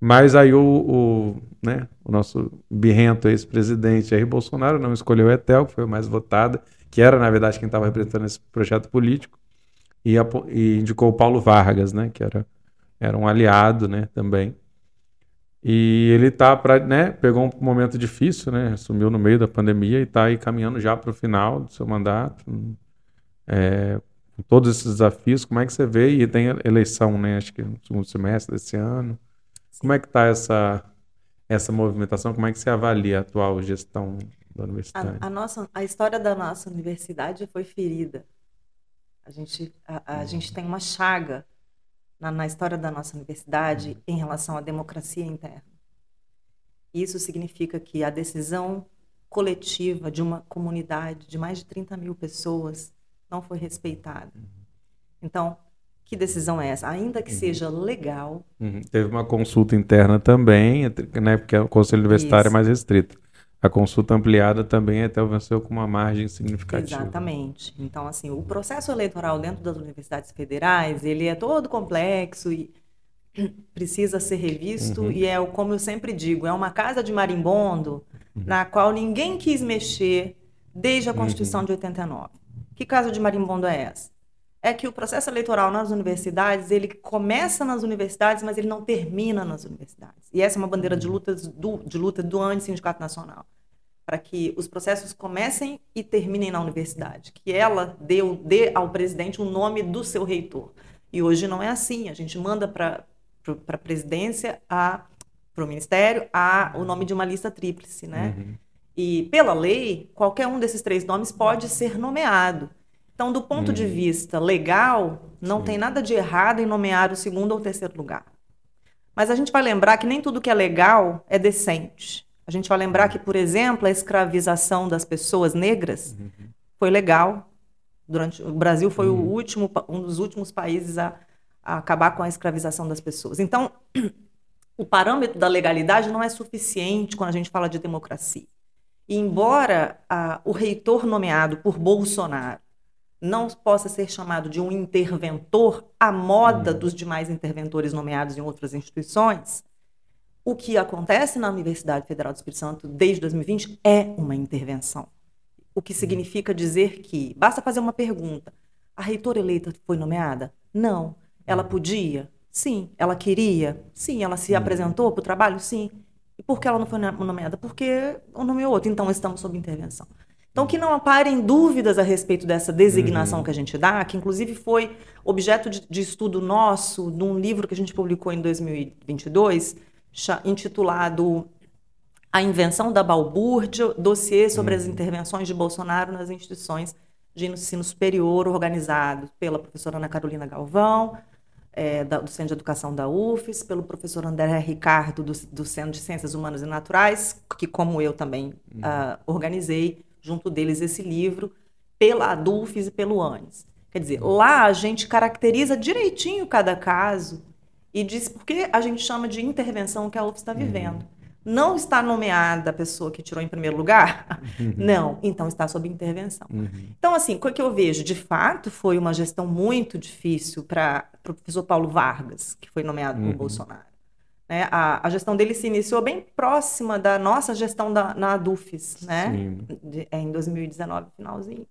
[SPEAKER 2] Mas aí o, o, né, o nosso birrento ex-presidente Jair Bolsonaro não escolheu Etel, que foi o mais votada, que era, na verdade, quem estava representando esse projeto político, e, e, indicou o Paulo Vargas, né, que era, era um aliado né, também. E ele tá para, né, pegou um momento difícil, né, assumiu no meio da pandemia e está aí caminhando já para o final do seu mandato. É, com todos esses desafios, como é que você vê? E tem eleição, né, acho que no segundo semestre desse ano. Como é que está essa essa movimentação? Como é que você avalia a atual gestão da universidade?
[SPEAKER 3] A, a nossa, a história da nossa universidade foi ferida. A gente, a, a gente tem uma chaga na, na história da nossa universidade em relação à democracia interna. Isso significa que a decisão coletiva de uma comunidade de mais de 30 mil pessoas não foi respeitada. Então, que decisão é essa? Ainda que uhum. seja legal.
[SPEAKER 2] Uhum. Teve uma consulta interna também, né, porque o conselho universitário é Isso. é mais restrito. A consulta ampliada também até venceu com uma margem significativa.
[SPEAKER 3] Exatamente. Então, assim, o processo eleitoral dentro das universidades federais, ele é todo complexo e precisa ser revisto uhum. e é, como eu sempre digo, é uma casa de marimbondo uhum. na qual ninguém quis mexer desde a uhum. Constituição uhum. de 89. Que casa de marimbondo é essa? É que o processo eleitoral nas universidades, ele começa nas universidades, mas ele não termina nas universidades. E essa é uma bandeira de luta do, de luta do Anti-Sindicato Nacional. Para que os processos comecem e terminem na universidade. Que ela dê, dê ao presidente o nome do seu reitor. E hoje não é assim. A gente manda para a presidência, para o ministério, a, o nome de uma lista tríplice, né? Uhum. E pela lei, qualquer um desses três nomes pode ser nomeado. Então, do ponto uhum. de vista legal, não Sim. tem nada de errado em nomear o segundo ou terceiro lugar. Mas a gente vai lembrar que nem tudo que é legal é decente. A gente vai lembrar que, por exemplo, a escravização das pessoas negras uhum. foi legal. Durante o Brasil foi o uhum. último, um dos últimos países a a acabar com a escravização das pessoas. Então, o parâmetro da legalidade não é suficiente quando a gente fala de democracia. E embora a, o reitor nomeado por Bolsonaro não possa ser chamado de um interventor à moda uhum. dos demais interventores nomeados em outras instituições, o que acontece na Universidade Federal do Espírito Santo desde 2020 é uma intervenção. O que significa dizer que basta fazer uma pergunta: a reitora eleita foi nomeada? Não. Ela podia? Sim. Ela queria? Sim. Ela se apresentou para o trabalho? Sim. E por que ela não foi nomeada? Porque o nome é outro. Então, estamos sob intervenção. Então, que não aparem dúvidas a respeito dessa designação uhum. que a gente dá, que inclusive foi objeto de, de estudo nosso num livro que a gente publicou em 2022, intitulado A Invenção da Balbúrdia, dossiê sobre uhum. as intervenções de Bolsonaro nas instituições de ensino superior, organizado pela professora Ana Carolina Galvão, é, da, do Centro de Educação da UFES, pelo professor André Ricardo, do, do Centro de Ciências Humanas e Naturais, que, como eu também uhum. uh, organizei, junto deles, esse livro, pela ADUFES e pelo ANES. Quer dizer, uhum. lá a gente caracteriza direitinho cada caso e diz por que a gente chama de intervenção que a UFES está uhum. vivendo. Uhum. Não está nomeada a pessoa que tirou em primeiro lugar? Uhum. Não, então está sob intervenção. Uhum. Então, assim, o que eu vejo? De fato, foi uma gestão muito difícil para o professor Paulo Vargas, que foi nomeado uhum. por Bolsonaro. Né? A, a, gestão dele se iniciou bem próxima da nossa gestão da, na ADUFES, né? De, é, em 2019, finalzinho.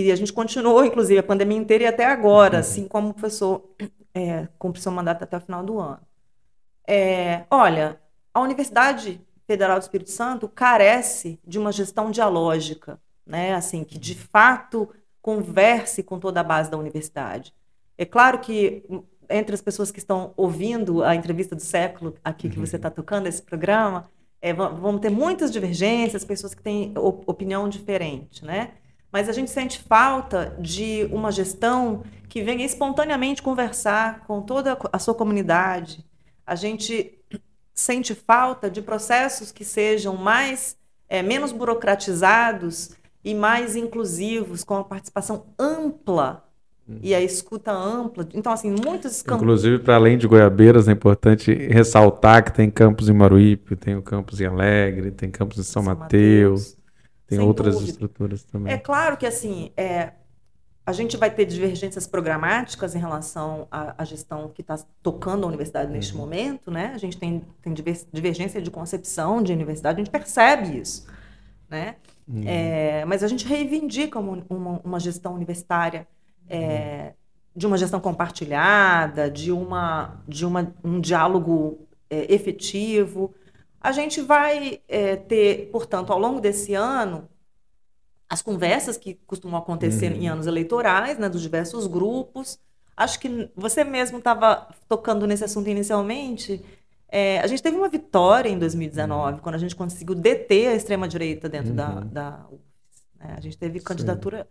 [SPEAKER 3] E a gente continuou, inclusive, a pandemia inteira e até agora, uhum. assim como o professor é, cumpre seu mandato até o final do ano. É, olha, a Universidade Federal do Espírito Santo carece de uma gestão dialógica, né? Assim, que de fato converse com toda a base da universidade. É claro que entre as pessoas que estão ouvindo a entrevista do século aqui que você está tocando esse programa, é, vão ter muitas divergências, pessoas que têm opinião diferente, né? Mas a gente sente falta de uma gestão que venha espontaneamente conversar com toda a sua comunidade. A gente sente falta de processos que sejam mais é, menos burocratizados e mais inclusivos, com a participação ampla uhum. e a escuta ampla. Então, assim, muitos
[SPEAKER 2] campos... Inclusive, para além de Goiabeiras, é importante ressaltar que tem campos em Maruípe, tem o campus em Alegre, tem campos em São, São Mateus, Mateus, tem outras dúvida. estruturas também.
[SPEAKER 3] É claro que, assim, é, a gente vai ter divergências programáticas em relação à, à gestão que está tocando a universidade neste uhum. momento, né? A gente tem, tem divergência de concepção de universidade, a gente percebe isso, né? Uhum. É, mas a gente reivindica uma, uma, uma gestão universitária é, de uma gestão compartilhada, de, uma, de uma, um diálogo é, efetivo. A gente vai é, ter, portanto, ao longo desse ano, as conversas que costumam acontecer uhum. em anos eleitorais, né, dos diversos grupos. Acho que você mesmo estava tocando nesse assunto inicialmente. É, a gente teve uma vitória em 2019, uhum. quando a gente conseguiu deter a extrema-direita dentro uhum. da, da né? A gente teve candidatura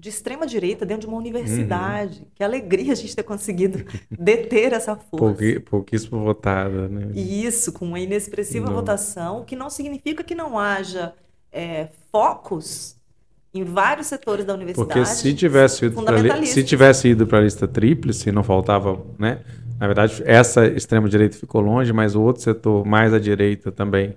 [SPEAKER 3] De extrema-direita dentro de uma universidade. Uhum. Que alegria a gente ter conseguido deter essa força.
[SPEAKER 2] pouquíssimo votada, né?
[SPEAKER 3] Isso, com uma inexpressiva não. votação, o que não significa que não haja é, focos em vários setores da universidade.
[SPEAKER 2] Porque se tivesse ido para se tivesse ido para a lista tríplice, não faltava, né? Na verdade, essa extrema direita ficou longe, mas o outro setor mais à direita também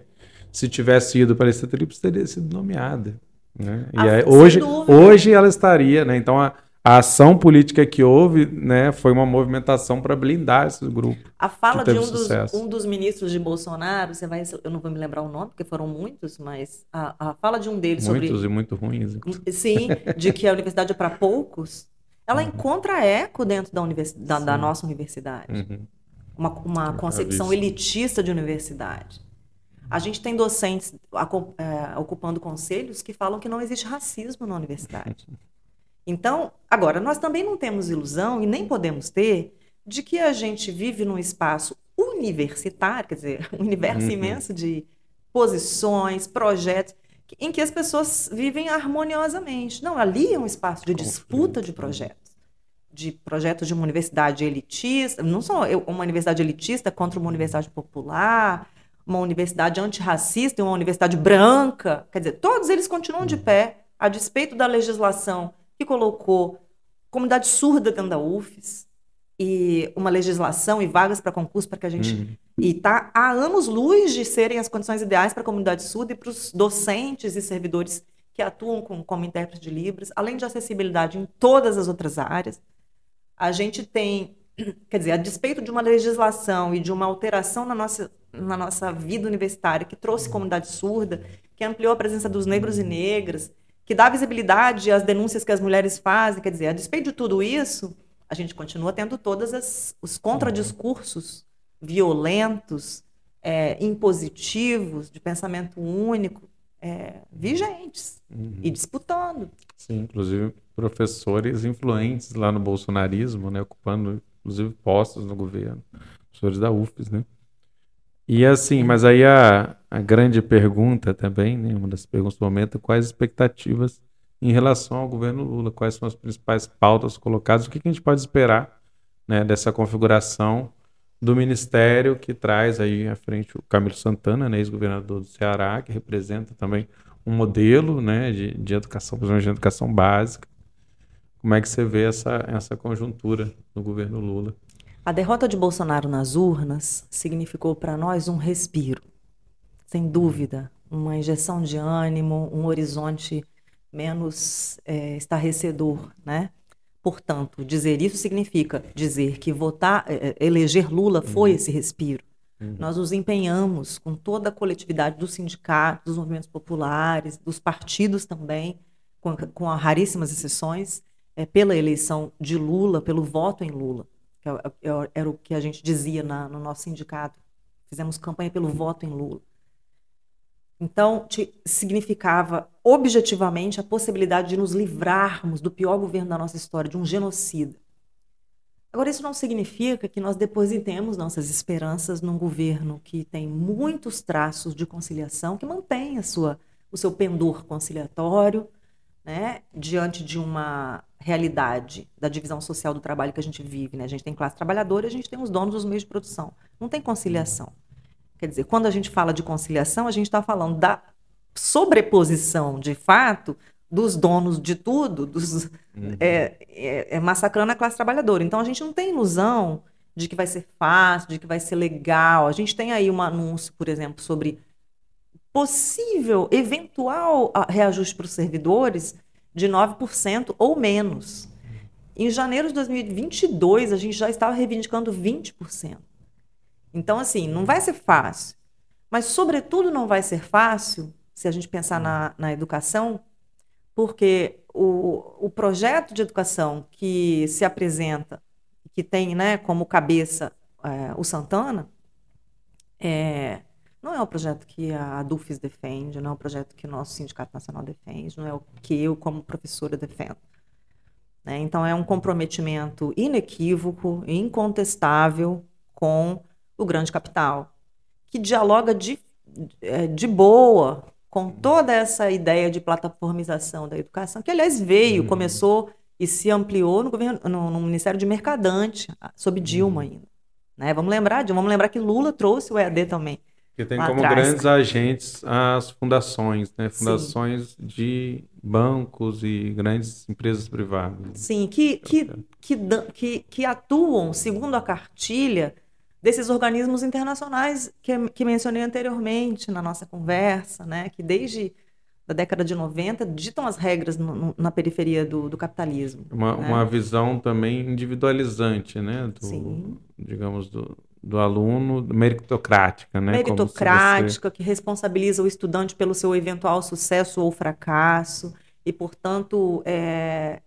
[SPEAKER 2] se tivesse ido para esse tríplice, teria sido nomeada. Né? E
[SPEAKER 3] Ah,
[SPEAKER 2] aí, hoje,
[SPEAKER 3] dúvida.
[SPEAKER 2] hoje ela estaria, né? Então a, a ação política que houve, né, foi uma movimentação para blindar esse grupo.
[SPEAKER 3] A fala de um dos, um dos ministros de Bolsonaro, você vai, eu não vou me lembrar o nome, porque foram muitos, mas a, a fala de um deles sobre
[SPEAKER 2] Muitos e muito ruins.
[SPEAKER 3] Sim, de que a universidade é para poucos, ela
[SPEAKER 2] Uhum.
[SPEAKER 3] encontra eco dentro da, universi- da, da nossa universidade.
[SPEAKER 2] Uhum.
[SPEAKER 3] Uma, uma
[SPEAKER 2] Eu
[SPEAKER 3] concepção
[SPEAKER 2] isso.
[SPEAKER 3] elitista de universidade. A gente tem docentes é, ocupando conselhos que falam que não existe racismo na universidade. Então, agora, nós também não temos ilusão e nem podemos ter de que a gente vive num espaço universitário, quer dizer, um universo
[SPEAKER 2] Uhum.
[SPEAKER 3] imenso de posições, projetos, em que as pessoas vivem harmoniosamente. Não, ali é um espaço de disputa de projetos. De projetos de uma universidade elitista, não só uma universidade elitista contra uma universidade popular, uma universidade antirracista e uma universidade branca. Quer dizer, todos eles continuam de pé, a despeito da legislação que colocou comunidade surda dentro da UFES e uma legislação e vagas para concurso para que a gente
[SPEAKER 2] Uhum.
[SPEAKER 3] e está há anos-luz de serem as condições ideais para a comunidade surda e para os docentes e servidores que atuam com, como intérprete de Libras, além de acessibilidade em todas as outras áreas. A gente tem, quer dizer, a despeito de uma legislação e de uma alteração na nossa, na nossa vida universitária que trouxe comunidade surda, que ampliou a presença dos negros e negras, que dá visibilidade às denúncias que as mulheres fazem, quer dizer, a despeito de tudo isso, a gente continua tendo todos os contradiscursos violentos, é, impositivos, de pensamento único, é, vigentes
[SPEAKER 2] Uhum.
[SPEAKER 3] e disputando.
[SPEAKER 2] Sim, inclusive professores influentes lá no bolsonarismo, né, ocupando inclusive postos no governo, professores da UFES, né? E assim, mas aí a, a grande pergunta também, né, uma das perguntas do momento, quais expectativas em relação ao governo Lula, quais são as principais pautas colocadas, o que que a gente pode esperar, né, dessa configuração do ministério que traz aí à frente o Camilo Santana, né, ex-governador do Ceará, que representa também um modelo né, de, de educação, principalmente de educação básica. Como é que você vê essa, essa conjuntura no governo Lula?
[SPEAKER 3] A derrota de Bolsonaro nas urnas significou para nós um respiro, sem dúvida, uma injeção de ânimo, um horizonte menos é, estarrecedor, né? Portanto, dizer isso significa dizer que votar, é, é, eleger Lula foi esse respiro.
[SPEAKER 2] Uhum.
[SPEAKER 3] Nós nos empenhamos com toda a coletividade dos sindicatos, dos movimentos populares, dos partidos também, com, com as raríssimas exceções, é, pela eleição de Lula, pelo voto em Lula. Que é- é- era o que a gente dizia na- no nosso sindicato. Fizemos campanha pelo voto em Lula. Então, significava objetivamente a possibilidade de nos livrarmos do pior governo da nossa história, de um genocida. Agora, isso não significa que nós depositemos nossas esperanças num governo que tem muitos traços de conciliação, que mantém a sua, o seu pendor conciliatório, né, diante de uma realidade da divisão social do trabalho que a gente vive. Né? A gente tem classe trabalhadora e a gente tem os donos dos meios de produção. Não tem conciliação. Quer dizer, quando a gente fala de conciliação, a gente está falando da sobreposição, de fato, dos donos de tudo, dos, é, é, é massacrando a classe trabalhadora. Então a gente não tem ilusão de que vai ser fácil, de que vai ser legal. A gente tem aí um anúncio, por exemplo, sobre possível, eventual ah, reajuste para os servidores de 9% ou menos. Em janeiro de 2022, a gente já estava reivindicando 20%. Então, assim, não vai ser fácil. Mas, sobretudo, não vai ser fácil, se a gente pensar na, na educação, porque o, o projeto de educação que se apresenta, que tem né, como cabeça é, o Santana, é, não é o projeto que a DUFES defende, não é o projeto que o nosso Sindicato Nacional defende, não é o que eu, como professora, defendo. Né? Então, é um comprometimento inequívoco incontestável com o grande capital, que dialoga de, é, de boa com toda essa ideia de plataformização da educação, que, aliás, veio,
[SPEAKER 2] Uhum.
[SPEAKER 3] começou e se ampliou no, governo, no, no Ministério de Mercadante, sob Dilma ainda. Né? Vamos lembrar, de- vamos lembrar que Lula trouxe o EAD também.
[SPEAKER 2] Que tem como
[SPEAKER 3] atrás.
[SPEAKER 2] grandes agentes as fundações, né? Fundações de bancos e grandes empresas privadas.
[SPEAKER 3] Sim, que, que, que, dan- que, que atuam segundo a cartilha desses organismos internacionais que, que mencionei anteriormente na nossa conversa, né, que desde da década de 90 ditam as regras no, na periferia do, do capitalismo.
[SPEAKER 2] Uma,
[SPEAKER 3] né?
[SPEAKER 2] uma visão também individualizante, né? Do,
[SPEAKER 3] Sim.
[SPEAKER 2] Digamos, do, do aluno, meritocrática, né?
[SPEAKER 3] Meritocrática, você... que responsabiliza o estudante pelo seu eventual sucesso ou fracasso, e, portanto, é,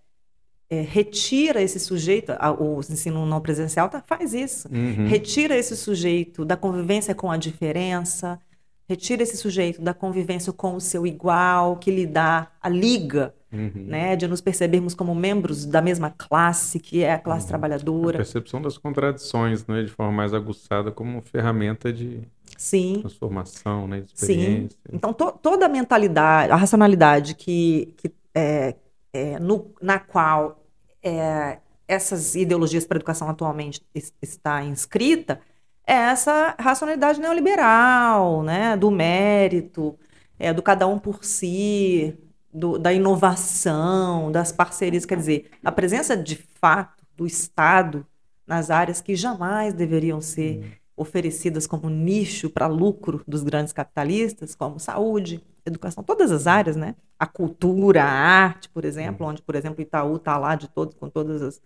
[SPEAKER 3] é, retira esse sujeito, o ensino não presencial tá, faz isso,
[SPEAKER 2] uhum.
[SPEAKER 3] retira esse sujeito da convivência com a diferença, retira esse sujeito da convivência com o seu igual, que lhe dá a liga,
[SPEAKER 2] uhum.
[SPEAKER 3] né, de nos percebermos como membros da mesma classe, que é a classe
[SPEAKER 2] uhum.
[SPEAKER 3] trabalhadora.
[SPEAKER 2] A percepção das contradições, né, de forma mais aguçada, como ferramenta de
[SPEAKER 3] Sim.
[SPEAKER 2] transformação, né, de experiência.
[SPEAKER 3] Sim. Então, to toda a mentalidade, a racionalidade que, que é, é, no, na qual é, essas ideologias para a educação atualmente está inscrita, é essa racionalidade neoliberal, né, do mérito, é, do cada um por si, do, da inovação, das parcerias, quer dizer, a presença de fato do Estado nas áreas que jamais deveriam ser uhum. oferecidas como nicho para lucro dos grandes capitalistas, como saúde, educação, todas as áreas, né? A cultura, a arte, por exemplo, onde, por exemplo, Itaú está lá de todos, com todas as,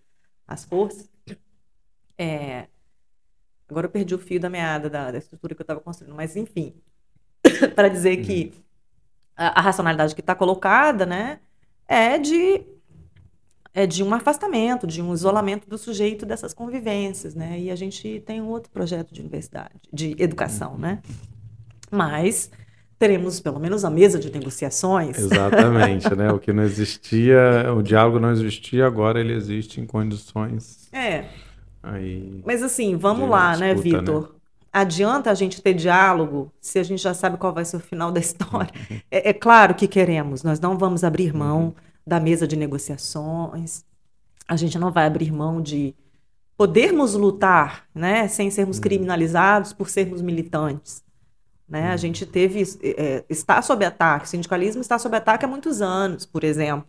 [SPEAKER 3] as forças. É... Agora eu perdi o fio da meada da, da estrutura que eu estava construindo, mas enfim, para dizer que a, a racionalidade que está colocada, né, é de é de um afastamento, de um isolamento do sujeito dessas convivências, né? E a gente tem um outro projeto de universidade, de educação, né? Mas teremos pelo menos a mesa de negociações.
[SPEAKER 2] Exatamente, né? O que não existia, o diálogo não existia, agora ele existe em condições.
[SPEAKER 3] É.
[SPEAKER 2] Aí,
[SPEAKER 3] Mas assim, vamos lá, né,
[SPEAKER 2] disputa,
[SPEAKER 3] Vitor?
[SPEAKER 2] né?
[SPEAKER 3] Adianta a gente ter diálogo se a gente já sabe qual vai ser o final da história? é, é claro que queremos, nós não vamos abrir mão
[SPEAKER 2] Uhum.
[SPEAKER 3] da mesa de negociações, a gente não vai abrir mão de podermos lutar, né, sem sermos
[SPEAKER 2] Uhum.
[SPEAKER 3] criminalizados por sermos militantes. Né? A gente teve é, está sob ataque, o sindicalismo está sob ataque há muitos anos, por exemplo.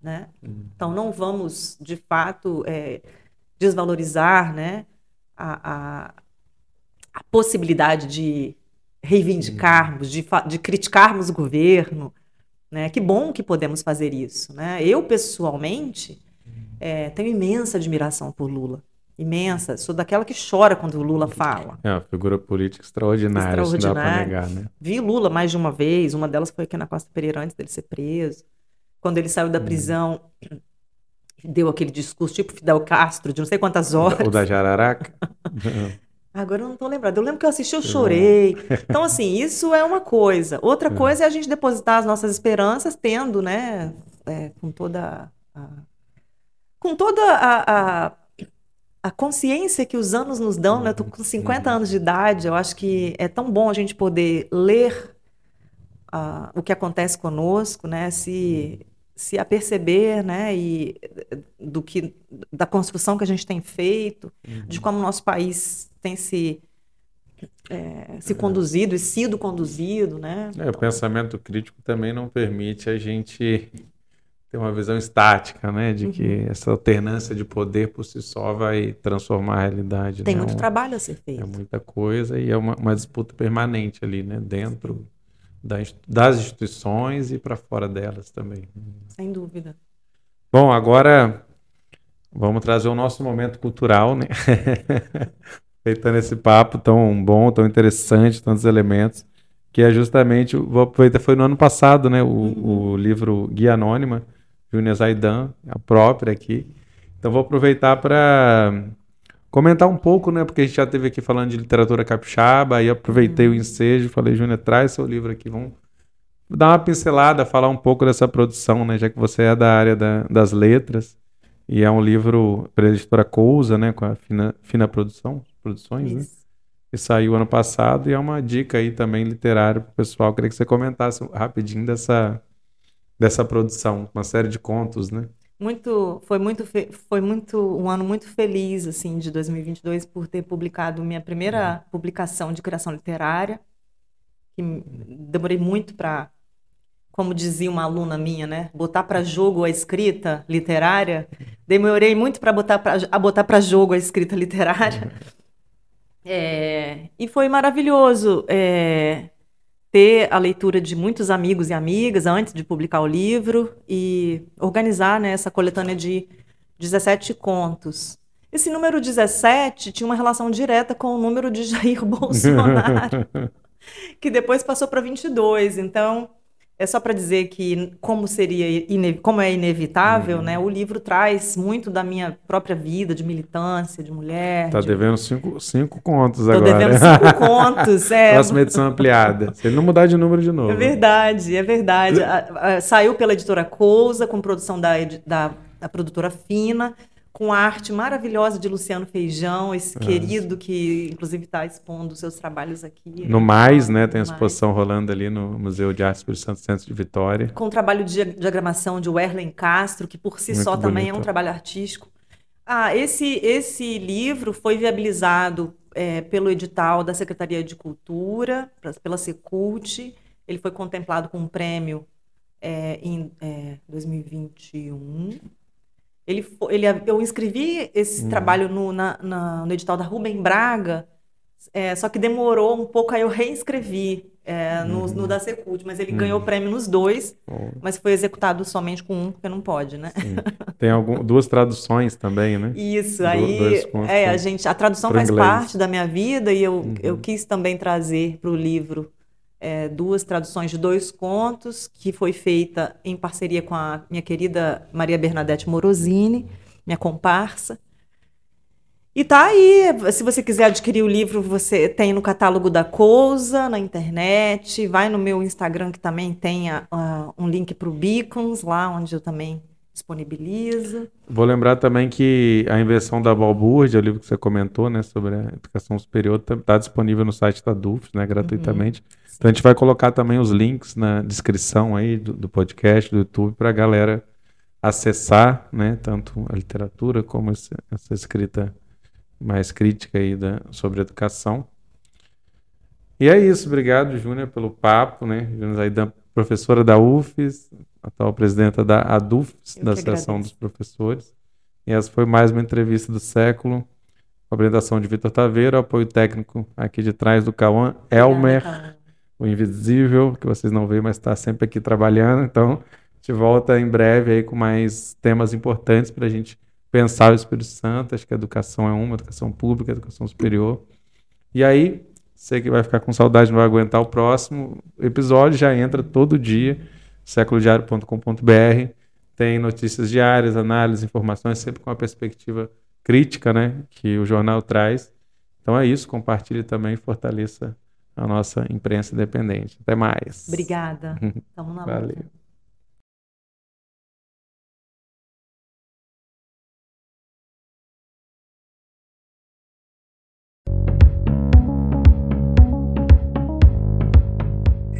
[SPEAKER 3] Né?
[SPEAKER 2] Uhum.
[SPEAKER 3] Então não vamos de fato é, desvalorizar né, a, a, a, possibilidade de reivindicarmos, de, de criticarmos o governo. Né? Que bom que podemos fazer isso. Né? Eu, pessoalmente, é, tenho imensa admiração por Lula imensa. Sou daquela que chora quando o Lula fala.
[SPEAKER 2] É uma figura política extraordinária, extraordinária. não dá pra negar, né?
[SPEAKER 3] Vi Lula mais de uma vez, uma delas foi aqui na Costa Pereira antes dele ser preso. Quando ele saiu da prisão, hum. deu aquele discurso tipo Fidel Castro, de não sei quantas horas.
[SPEAKER 2] O da Jararaca?
[SPEAKER 3] Agora eu não tô lembrada. Eu lembro que eu assisti, eu chorei. Então, assim, isso é uma coisa. Outra coisa é a gente depositar as nossas esperanças, tendo, né, é, com toda a, com toda a, a a consciência que os anos nos dão, né? Eu tô com 50 anos de idade, eu acho que é tão bom a gente poder ler uh, o que acontece conosco, né? Se, se aperceber, né? E do que, da construção que a gente tem feito,
[SPEAKER 2] uhum.
[SPEAKER 3] de como o nosso país tem se, é, se conduzido e sido conduzido, né?
[SPEAKER 2] É, o pensamento crítico também não permite a gente tem uma visão estática, né, de que
[SPEAKER 3] Uhum.
[SPEAKER 2] essa alternância de poder por si só vai transformar a realidade.
[SPEAKER 3] Tem
[SPEAKER 2] né?
[SPEAKER 3] muito
[SPEAKER 2] um,
[SPEAKER 3] trabalho a ser feito.
[SPEAKER 2] É muita coisa e é uma, uma disputa permanente ali, né, dentro das instituições e para fora delas também.
[SPEAKER 3] Sem dúvida.
[SPEAKER 2] Bom, agora vamos trazer o nosso momento cultural, né? Feitando esse papo tão bom, tão interessante, tantos elementos, que é justamente, vou aproveitar, foi no ano passado, né, o,
[SPEAKER 3] Uhum.
[SPEAKER 2] o livro Guia Anônima, Júnior Zaidan, a própria aqui. Então vou aproveitar para comentar um pouco, né, porque a gente já esteve aqui falando de literatura capixaba, aí aproveitei
[SPEAKER 3] Uhum.
[SPEAKER 2] o ensejo, falei, Júnior, traz seu livro aqui, vamos dar uma pincelada, falar um pouco dessa produção, né, já que você é da área da- das letras, e é um livro para editora Cousa, né, com a Fina, Fina Produção, Produções, né?
[SPEAKER 3] Isso.
[SPEAKER 2] que saiu ano passado e é uma dica aí também literária para o pessoal. Queria que você comentasse rapidinho dessa, dessa produção, uma série de contos, né?
[SPEAKER 3] Muito, foi muito, foi muito um ano muito feliz assim de 2022 por ter publicado minha primeira publicação de criação literária. Que demorei muito para, como dizia uma aluna minha, né, botar para jogo a escrita literária. Demorei muito para botar pra, a botar para jogo a escrita literária. É, e foi maravilhoso é, ter a leitura de muitos amigos e amigas antes de publicar o livro e organizar né, essa coletânea de 17 contos. Esse número 17 tinha uma relação direta com o número de Jair Bolsonaro, que depois passou para 22. Então, é só para dizer que, como seria, como é inevitável, uhum. né? O livro traz muito da minha própria vida, de militância, de mulher.
[SPEAKER 2] Tá
[SPEAKER 3] de...
[SPEAKER 2] devendo cinco, cinco contos
[SPEAKER 3] Tô
[SPEAKER 2] agora.
[SPEAKER 3] Tô devendo cinco contos, é.
[SPEAKER 2] Próxima edição ampliada. Se ele não mudar de número de novo.
[SPEAKER 3] É verdade, é verdade. saiu pela editora Cousa, com produção da, da, da produtora Fina com a arte maravilhosa de Luciano Feijão, esse Nossa. querido que, inclusive, está expondo seus trabalhos aqui.
[SPEAKER 2] No Mais, né? Tem a exposição mais. rolando ali no Museu de Arte Espírito Santo Centro de Vitória.
[SPEAKER 3] Com o trabalho de diagramação de Werlen Castro, que por si Muito só bonito. também é um trabalho artístico. Ah, esse, esse livro foi viabilizado é, pelo edital da Secretaria de Cultura, pela Secult. Ele foi contemplado com um prêmio é, em é, 2021 ele, ele, eu inscrevi esse uhum. trabalho no, na, na, no edital da Rubem Braga, é, só que demorou um pouco, aí eu reinscrevi é, no, uhum. no, da Secult, mas ele uhum. ganhou prêmio nos dois, mas foi executado somente com um, porque não pode, né?
[SPEAKER 2] Sim. Tem algum, duas traduções também, né?
[SPEAKER 3] Isso, aí é, a gente, a tradução faz inglês. parte da minha vida e eu, eu uhum. quis também trazer para o livro é, duas traduções de dois contos, que foi feita em parceria com a minha querida Maria Bernadette Morosini, minha comparsa. E tá aí, se você quiser adquirir o livro, você tem no catálogo da Cousa, na internet, vai no meu Instagram que também tem a, a, um link para o Beacons, lá onde eu também disponibiliza.
[SPEAKER 2] Vou lembrar também que a invenção da balbúrdia, o livro que você comentou, né, sobre a educação superior, está tá disponível no site da DUF, né, gratuitamente. Uhum. Então a gente vai colocar também os links na descrição aí do, do podcast, do YouTube, para a galera acessar, né, tanto a literatura como esse, essa escrita mais crítica aí da, sobre educação. E é isso, obrigado, Júnior, pelo papo, né? Júnior aí da professora da UFES, atual presidenta da ADUFES, da Associação dos Professores. E essa foi mais uma entrevista do século, com a apresentação de Vitor Taveira, apoio técnico aqui de trás do Cauã, Elmer, o invisível, que vocês não veem, mas está sempre aqui trabalhando. Então, a gente volta em breve aí com mais temas importantes para a gente pensar o Espírito Santo. Acho que a educação é uma, educação pública, educação superior. E aí, você que vai ficar com saudade, não vai aguentar o próximo episódio, já entra todo dia séculodiário.com.br. Tem notícias diárias, análises, informações, sempre com a perspectiva crítica né, que o jornal traz. Então é isso, compartilhe também fortaleça a nossa imprensa independente. Até mais.
[SPEAKER 3] Obrigada. Tamo na
[SPEAKER 2] Valeu.
[SPEAKER 3] luta.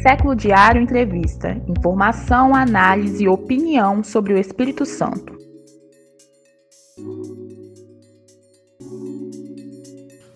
[SPEAKER 1] Século Diário Entrevista. Informação, análise e opinião sobre o Espírito Santo.